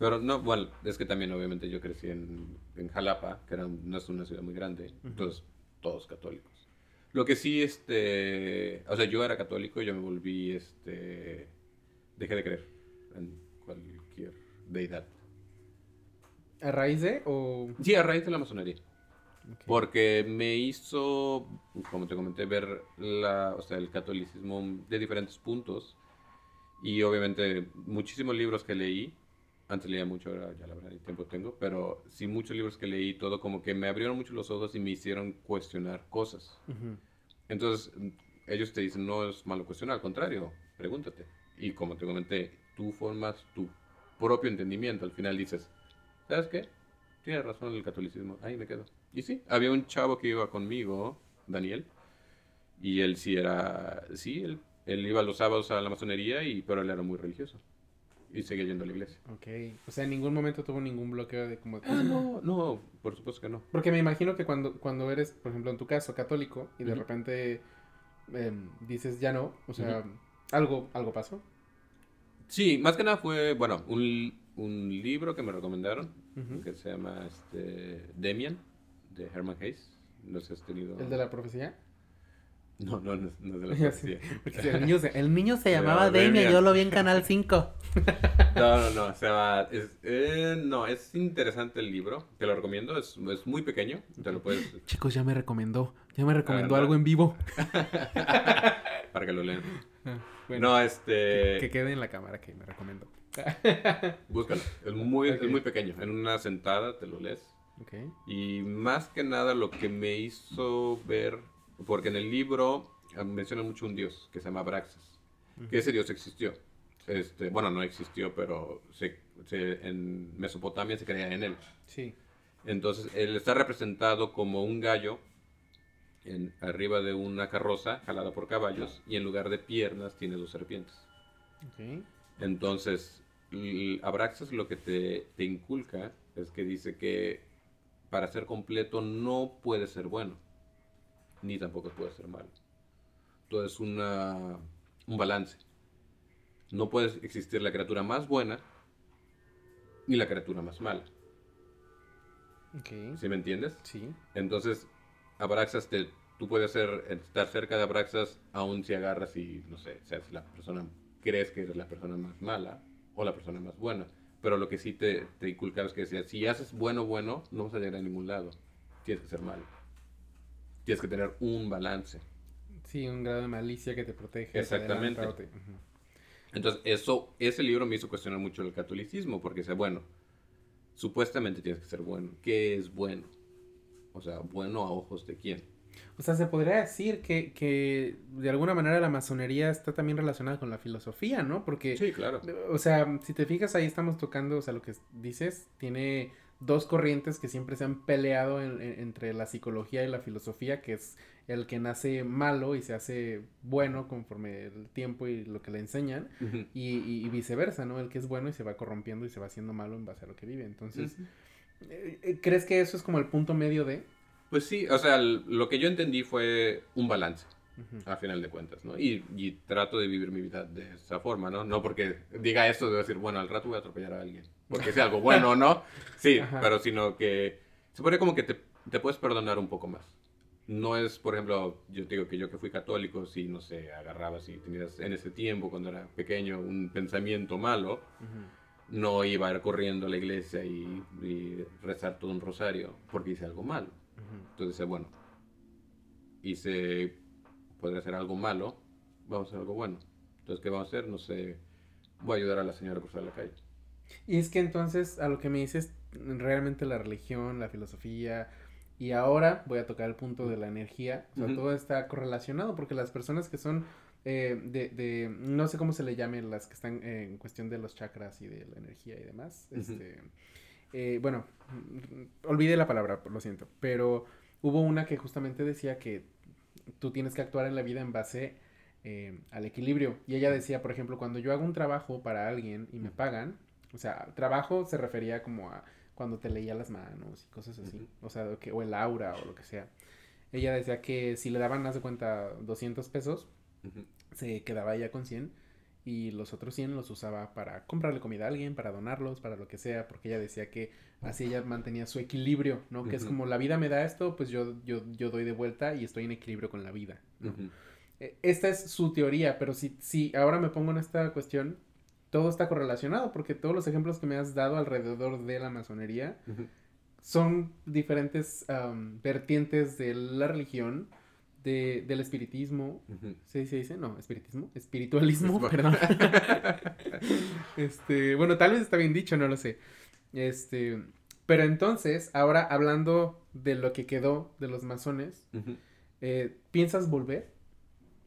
Pero no, bueno, es que también obviamente yo crecí en, en Jalapa, que era, no es una ciudad muy grande, entonces todos católicos. Lo que sí, este, o sea, yo era católico y yo me volví, este, dejé de creer en cualquier deidad. ¿A raíz de o...? Sí, a raíz de la masonería. Porque me hizo, como te comenté, ver la, o sea, el catolicismo de diferentes puntos. Y obviamente muchísimos libros que leí antes leía mucho, ahora ya la verdad tiempo tengo, pero sí muchos libros que leí, todo como que me abrieron mucho los ojos y me hicieron cuestionar cosas. Entonces, ellos te dicen, no es malo cuestionar, al contrario, pregúntate. Y como te comenté, tú formas tu propio entendimiento. Al final dices, ¿sabes qué? Tienes razón el catolicismo, ahí me quedo. Y sí, había un chavo que iba conmigo, Daniel, y él sí era, sí, él, él iba los sábados a la masonería, y, pero él era muy religioso. Y seguía yendo a la iglesia. Ok. O sea, en ningún momento tuvo ningún bloqueo de como... Ah, no, no, por supuesto que no. Porque me imagino que cuando, cuando eres, por ejemplo, en tu caso, católico, y de repente em, dices ya no, o sea, algo, algo pasó. Sí, más que nada fue, bueno, un, un libro que me recomendaron que se llama este, Demian de Herman Hayes. No sé si has tenido. ¿El de la profecía? No, no, no, es de la profecía. el, niño se, el, niño se, llamaba Demian, yo lo vi en Canal 5. No, no, no, o sea, es, eh, no, es interesante el libro, te lo recomiendo, es, es, muy pequeño, te lo puedes... Chicos, ya me recomendó, ya me recomendó algo en vivo. Para que lo lean. Ah, no, este... Que, quede en la cámara que me recomendó. Búscalo, es muy, es muy pequeño, en una sentada te lo lees. Okay. Y más que nada lo que me hizo ver, porque en el libro ah, menciona mucho un dios que se llama Braxas, que ese dios existió. Este, bueno, no existió, pero se, en Mesopotamia se creía en él. Sí. Entonces, él está representado como un gallo en, arriba de una carroza jalada por caballos y en lugar de piernas tiene dos serpientes. Okay. Entonces, Abraxas lo que te, te inculca es que dice que para ser completo no puede ser bueno, ni tampoco puede ser malo. Todo es una, un balance. No puede existir la criatura más buena ni la criatura más mala. ¿Sí me entiendes? Sí. Entonces, Abraxas, te, tú puedes ser, estar cerca de Abraxas aún si agarras y, no sé, seas la persona, crees que eres la persona más mala o la persona más buena. Pero lo que sí te, te inculca es que si haces bueno, bueno, no vas a llegar a ningún lado. Tienes que ser malo. Tienes que tener un balance. Sí, un grado de malicia que te protege. Exactamente. Entonces, eso, ese libro me hizo cuestionar mucho el catolicismo, porque dice, bueno, supuestamente tienes que ser bueno. ¿Qué es bueno? O sea, bueno a ojos de quién. O sea, se podría decir que, que, de alguna manera la masonería está también relacionada con la filosofía, ¿no? Porque, sí, claro. O sea, si te fijas, ahí estamos tocando, o sea, lo que dices, tiene dos corrientes que siempre se han peleado entre la psicología y la filosofía, que es el que nace malo y se hace bueno conforme el tiempo y lo que le enseñan, y, viceversa, ¿no? El que es bueno y se va corrompiendo y se va haciendo malo en base a lo que vive. Entonces, eh, eh, ¿crees que eso es como el punto medio de? Pues sí, o sea, lo que yo entendí fue un balance, a final de cuentas, ¿no? Y, y, trato de vivir mi vida de esa forma, ¿no? No porque diga esto de decir, bueno, al rato voy a atropellar a alguien, porque sea algo bueno, ¿no? Sí, pero sino que se pone como que te, te, puedes perdonar un poco más. No es, por ejemplo, yo te digo que yo que fui católico, si, no sé, agarrabas y tenías en ese tiempo, cuando era pequeño, un pensamiento malo, no iba a ir corriendo a la iglesia y, y rezar todo un rosario porque hice algo malo entonces bueno, hice, podría hacer algo malo, vamos a hacer algo bueno. Entonces, ¿qué vamos a hacer? No sé, voy a ayudar a la señora a cruzar la calle. Y es que entonces, a lo que me dices, realmente la religión, la filosofía, y ahora voy a tocar el punto de la energía, o sea, todo está correlacionado, porque las personas que son eh, de, de, no sé cómo se le llame, las que están en cuestión de los chakras y de la energía y demás, este eh, bueno, olvidé la palabra, lo siento, pero hubo una que justamente decía que tú tienes que actuar en la vida en base eh, al equilibrio. Y ella decía, por ejemplo, cuando yo hago un trabajo para alguien y me pagan, o sea, trabajo se refería como a cuando te leía las manos y cosas así, o sea, o el aura o lo que sea. Ella decía que si le daban, haz de cuenta, 200 pesos, se quedaba ella con 100 y los otros 100 los usaba para comprarle comida a alguien, para donarlos, para lo que sea, porque ella decía que así ella mantenía su equilibrio, ¿no? Que es como la vida me da esto, pues yo, yo, yo doy de vuelta y estoy en equilibrio con la vida. E, esta es su teoría, pero si, si ahora me pongo en esta cuestión, todo está correlacionado, porque todos los ejemplos que me has dado alrededor de la masonería son diferentes vertientes de la religión de, del espiritismo. ¿Se dice? No, espiritismo. Espiritualismo, perdón. este, bueno, tal vez está bien dicho, no lo sé. Este, pero entonces, ahora hablando de lo que quedó de los masones, eh, ¿piensas volver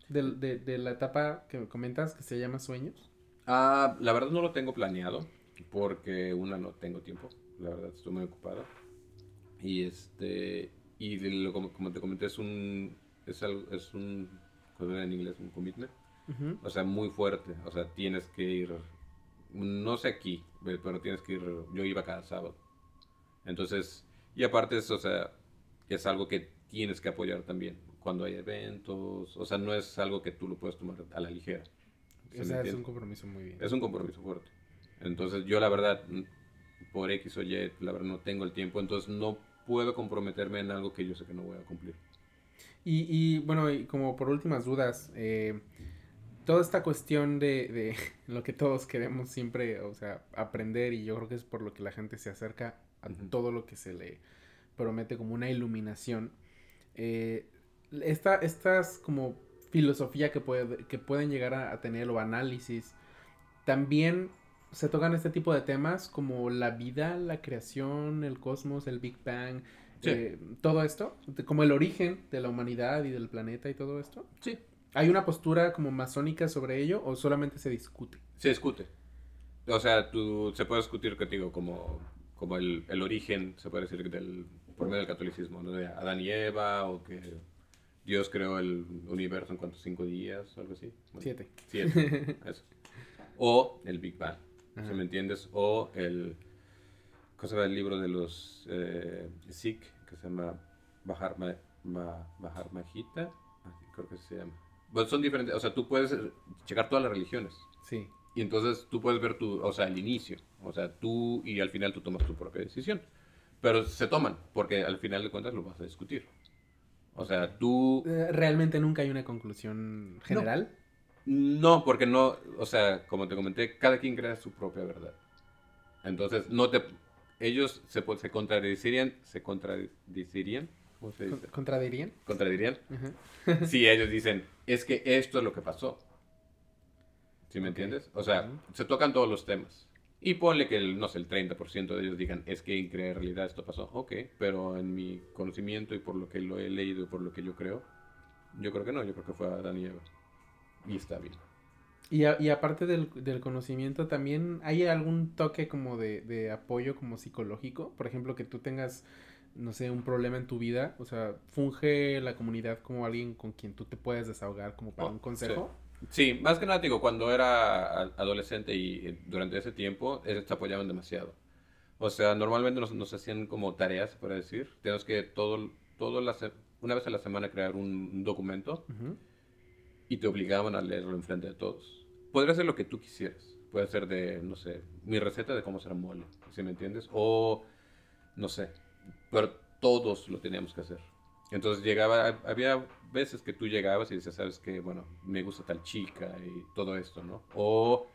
de, de, la etapa que comentas que se llama sueños? Ah, la verdad no lo tengo planeado porque una no tengo tiempo, la verdad estoy muy ocupado. Y este y como, como te comenté es un es, algo, es un, en inglés? Un commitment. O sea, muy fuerte. O sea, tienes que ir, no sé aquí, pero tienes que ir, yo iba cada sábado. Entonces, y aparte es, o sea, es algo que tienes que apoyar también cuando hay eventos. O sea, no es algo que tú lo puedes tomar a la ligera. O sea, es un compromiso muy bien. Es un compromiso fuerte. Entonces yo la verdad, por X o Y, la verdad no tengo el tiempo, entonces no puedo comprometerme en algo que yo sé que no voy a cumplir. Y, y bueno, y como por últimas dudas, eh, toda esta cuestión de, de, lo que todos queremos siempre, o sea, aprender, y yo creo que es por lo que la gente se acerca a todo lo que se le promete como una iluminación. Eh, esta, estas como filosofía que, puede, que pueden llegar a, tener o análisis, también se tocan este tipo de temas como la vida, la creación, el cosmos, el Big Bang, eh, todo esto, como el origen de la humanidad y del planeta y todo esto. Sí. ¿Hay una postura como masónica sobre ello o solamente se discute? Se discute. O sea, tú, se puede discutir contigo como, como el, el origen, se puede decir, del, por medio del catolicismo, ¿no? de Adán y Eva o que Dios creó el universo en cuántos cinco días o algo así. siete. Siete, eso. O el Big Bang, si me entiendes, o el, ¿cómo se llama el libro de los eh, Sikh que se llama Bajar, Bajar Majita? creo que se llama. Bueno, son diferentes, o sea, tú puedes checar todas las religiones. Sí. Y entonces tú puedes ver tu, o sea, el inicio, o sea, tú y al final tú tomas tu propia decisión. Pero se toman, porque al final de cuentas lo vas a discutir. O sea, tú... Eh, ¿Realmente nunca hay una conclusión general? No. porque no, o sea, como te comenté, cada quien crea su propia verdad. Entonces, no te... Ellos se, se contradicirían, se contradicirían, ¿cómo se dice? ¿Contradirían? Contradirían. si ellos dicen, es que esto es lo que pasó. ¿Sí me entiendes? O sea, se tocan todos los temas. Y ponle que, el, no sé, el 30% de ellos digan, es que en realidad esto pasó. Ok, pero en mi conocimiento y por lo que lo he leído y por lo que yo creo, yo creo que no, yo creo que fue Adán y Eva. Y está bien. Y, y aparte del, del, conocimiento, también hay algún toque como de, de, apoyo como psicológico. Por ejemplo, que tú tengas, no sé, un problema en tu vida. O sea, funge la comunidad como alguien con quien tú te puedes desahogar como para oh, un consejo. Sí, más que nada digo, cuando era adolescente y durante ese tiempo, ellos te apoyaban demasiado. O sea, normalmente nos, nos hacían como tareas, por decir. Tenemos que todo, todo la una vez a la semana crear un, documento y te obligaban a leerlo enfrente de todos. Podría ser lo que tú quisieras. Puede ser de, no sé, mi receta de cómo hacer mole, si me entiendes. O, no sé, pero todos lo teníamos que hacer. Entonces llegaba, había veces que tú llegabas y decías, sabes que, bueno, me gusta tal chica y todo esto, ¿no? O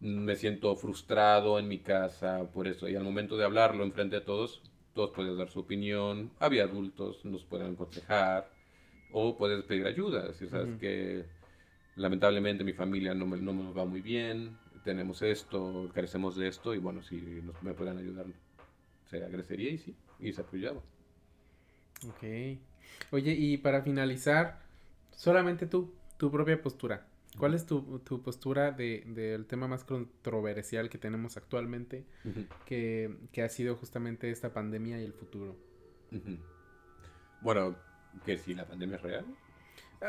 me siento frustrado en mi casa por eso. Y al momento de hablarlo enfrente de todos, todos pueden dar su opinión. Había adultos, nos pueden aconsejar. O puedes pedir ayuda. Si sabes que lamentablemente mi familia no me, no me va muy bien, tenemos esto, carecemos de esto, y bueno, si nos, me pueden ayudar, se agradecería y sí, y se apoyaba. Ok. Oye, y para finalizar, solamente tú, tu propia postura. ¿Cuál es tu, tu postura del de, tema más controversial que tenemos actualmente, que, que, ha sido justamente esta pandemia y el futuro? Bueno, que si la pandemia es real.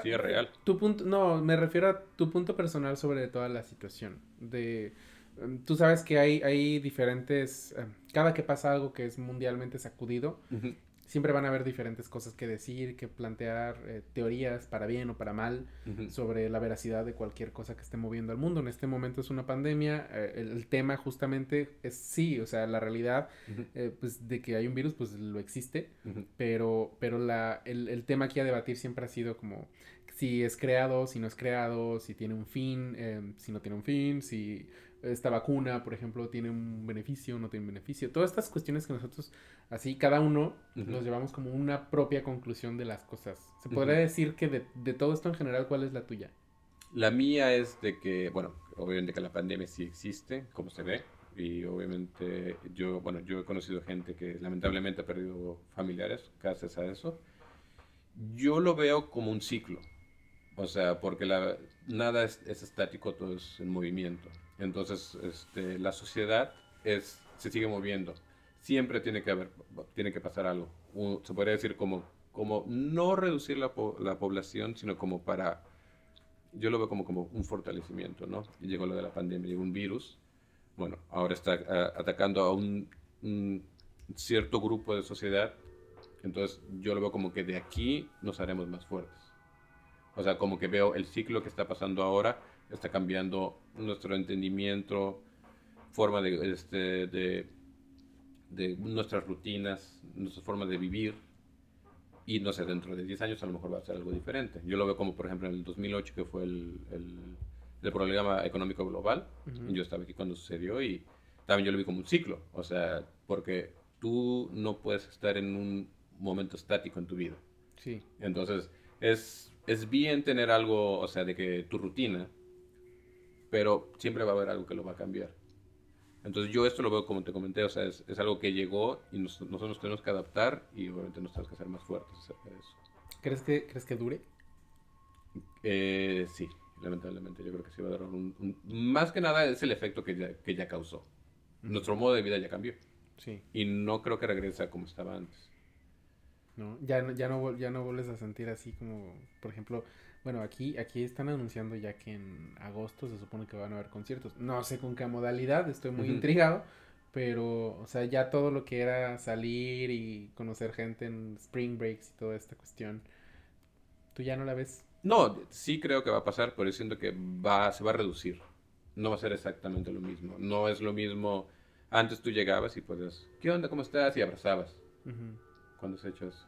Sí, es real. Tu punto, no, me refiero a tu punto personal sobre toda la situación. De, em, tú sabes que hay, hay diferentes, em, cada que pasa algo que es mundialmente sacudido, siempre van a haber diferentes cosas que decir, que plantear eh, teorías para bien o para mal sobre la veracidad de cualquier cosa que esté moviendo al mundo. En este momento es una pandemia, eh, el, tema justamente es sí, o sea, la realidad eh, pues de que hay un virus pues lo existe, pero, pero la, el, el, tema aquí a debatir siempre ha sido como si es creado, si no es creado, si tiene un fin, si no tiene un fin, si esta vacuna, por ejemplo, tiene un beneficio, no tiene un beneficio. Todas estas cuestiones que nosotros, así, cada uno nos llevamos como una propia conclusión de las cosas. ¿Se podría decir que de, de, todo esto en general, cuál es la tuya? La mía es de que, bueno, obviamente que la pandemia sí existe, como se ve, y obviamente yo, bueno, yo he conocido gente que lamentablemente ha perdido familiares gracias a eso. Yo lo veo como un ciclo, o sea, porque la, nada es, es estático, todo es en movimiento. Entonces, este, la sociedad es, se sigue moviendo. Siempre tiene que haber, tiene que pasar algo. se podría decir como, como no reducir la, la, población, sino como para, yo lo veo como, como un fortalecimiento, ¿no? Llegó lo de la pandemia, llegó un virus. Bueno, ahora está atacando a un, un cierto grupo de sociedad. Entonces, yo lo veo como que de aquí nos haremos más fuertes. O sea, como que veo el ciclo que está pasando ahora está cambiando nuestro entendimiento forma de, este, de, de nuestras rutinas, nuestras formas de vivir. Y no sé, dentro de 10 años a lo mejor va a ser algo diferente. Yo lo veo como, por ejemplo, en el 2008, que fue el, el, el problema económico global. Yo estaba aquí cuando sucedió y también yo lo vi como un ciclo. O sea, porque tú no puedes estar en un momento estático en tu vida. Sí. Entonces, es, es bien tener algo, o sea, de que tu rutina, pero siempre va a haber algo que lo va a cambiar. Entonces yo esto lo veo como te comenté, o sea, es, es algo que llegó y nosotros nos tenemos que adaptar y obviamente nos tenemos que hacer más fuertes acerca de eso. ¿Crees que, ¿crees que dure? Eh, sí, lamentablemente yo creo que sí va a durar un, Más que nada es el efecto que ya, que ya causó. Nuestro modo de vida ya cambió. Sí. Y no creo que regrese a como estaba antes. ¿no? Ya, ya, no, ya no vuelves a sentir así como, por ejemplo, bueno, aquí, aquí están anunciando ya que en agosto se supone que van a haber conciertos. No sé con qué modalidad, estoy muy intrigado, pero, o sea, ya todo lo que era salir y conocer gente en spring breaks y toda esta cuestión, ¿tú ya no la ves? No, sí creo que va a pasar, pero siento que va, se va a reducir. No va a ser exactamente lo mismo. No es lo mismo. Antes tú llegabas y podías, ¿qué onda? ¿Cómo estás? Y abrazabas cuando se hecho eso.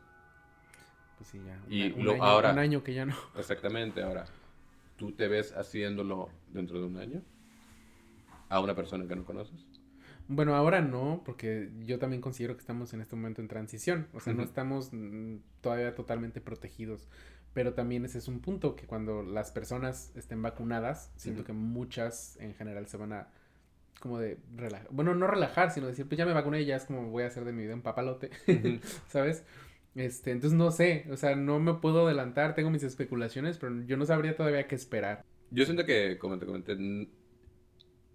Pues sí, ya. Y un, lo, año, ahora, un año que ya no. Exactamente, ahora, ¿tú te ves haciéndolo dentro de un año? ¿A una persona que no conoces? Bueno, ahora no, porque yo también considero que estamos en este momento en transición. O sea, no estamos mm, todavía totalmente protegidos. Pero también ese es un punto que cuando las personas estén vacunadas, siento que muchas en general se van a como de relajar, bueno, no relajar, sino decir, pues ya me vacuné y ya es como voy a hacer de mi vida un papalote, ¿sabes? Este, entonces no sé, o sea, no me puedo adelantar, tengo mis especulaciones, pero yo no sabría todavía qué esperar. Yo siento que, como te comenté,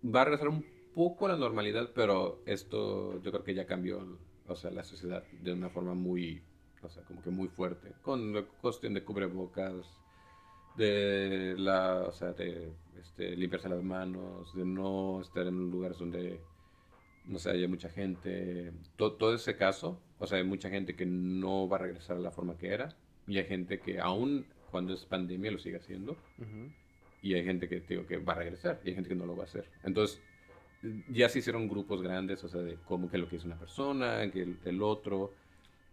va a regresar un poco a la normalidad, pero esto yo creo que ya cambió, o sea, la sociedad de una forma muy, o sea, como que muy fuerte, con la cuestión de cubrebocas, de la, o sea, de este, limpiarse las manos, de no estar en lugares donde, no sé, haya mucha gente. Todo, todo, ese caso, o sea, hay mucha gente que no va a regresar a la forma que era, y hay gente que aún cuando es pandemia lo sigue haciendo, y hay gente que, digo, que va a regresar, y hay gente que no lo va a hacer. Entonces, ya se hicieron grupos grandes, o sea, de cómo que lo que es una persona, que el, el otro,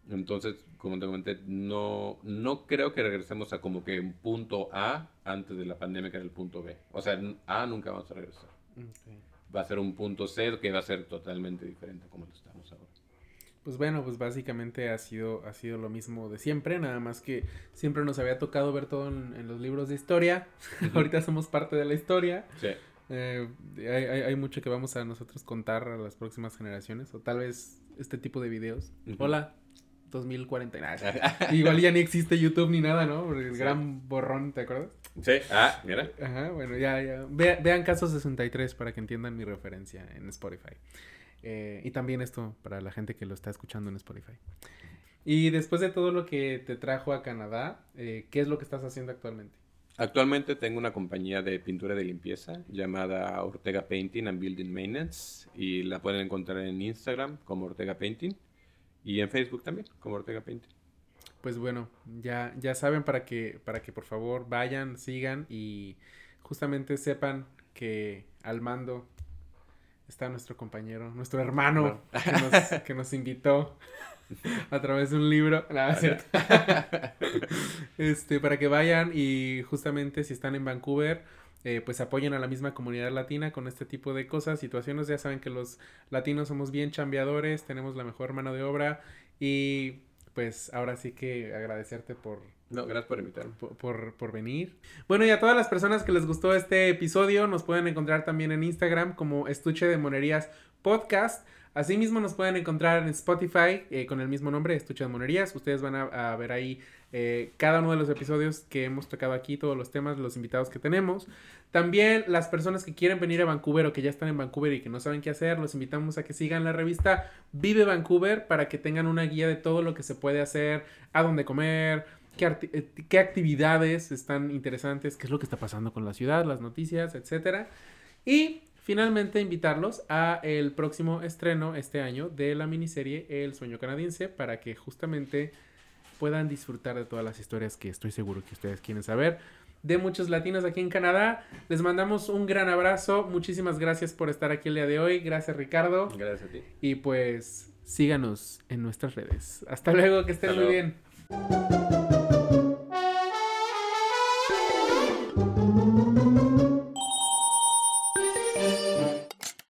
entonces, como te comenté, no, no creo que regresemos a como que un punto A antes de la pandemia que era el punto B. O sea, A nunca vamos a regresar. Va a ser un punto C que va a ser totalmente diferente como lo estamos ahora. Pues bueno, pues básicamente ha sido, ha sido lo mismo de siempre, nada más que siempre nos había tocado ver todo en, los libros de historia. Ahorita somos parte de la historia. Sí. Eh, hay, hay, mucho que vamos a nosotros contar a las próximas generaciones, o tal vez este tipo de videos. Hola, 2040. Igual ya ni existe YouTube ni nada, ¿no? el gran borrón, ¿te acuerdas? Sí, ah, mira. Ajá, bueno, ya, ya. vean Caso 63 para que entiendan mi referencia en Spotify. Eh, y también esto para la gente que lo está escuchando en Spotify. Y después de todo lo que te trajo a Canadá, eh, ¿qué es lo que estás haciendo actualmente? Actualmente tengo una compañía de pintura de limpieza llamada Ortega Painting and Building Maintenance y la pueden encontrar en Instagram como Ortega Painting. Y en Facebook también, como Ortega Painting. Pues bueno, ya, ya saben para que, para que por favor vayan, sigan y justamente sepan que al mando está nuestro compañero, nuestro hermano que, nos, invitó a través de un libro. este, para que vayan y justamente si están en Vancouver, eh, pues apoyen a la misma comunidad latina con este tipo de cosas, situaciones. Ya saben que los latinos somos bien chambeadores, tenemos la mejor mano de obra y pues ahora sí que agradecerte por... No, gracias por invitarme. Por, por, venir. Bueno, y a todas las personas que les gustó este episodio, nos pueden encontrar también en Instagram como Estuche de Monerías Podcast. Asimismo nos pueden encontrar en Spotify eh, con el mismo nombre, Estuche de Monerías. Ustedes van a ver ahí eh, cada uno de los episodios que hemos tocado aquí, todos los temas, los invitados que tenemos. También las personas que quieren venir a Vancouver o que ya están en Vancouver y que no saben qué hacer, los invitamos a que sigan la revista Vive Vancouver para que tengan una guía de todo lo que se puede hacer, a dónde comer, qué, eh, qué actividades están interesantes, qué es lo que está pasando con la ciudad, las noticias, etc. Y finalmente invitarlos a el próximo estreno este año de la miniserie El sueño canadiense para que justamente puedan disfrutar de todas las historias que estoy seguro que ustedes quieren saber de muchos latinos aquí en Canadá. Les mandamos un gran abrazo. Muchísimas gracias por estar aquí el día de hoy. Gracias, Ricardo. Gracias a ti. Y pues síganos en nuestras redes. Hasta luego, que estén muy bien.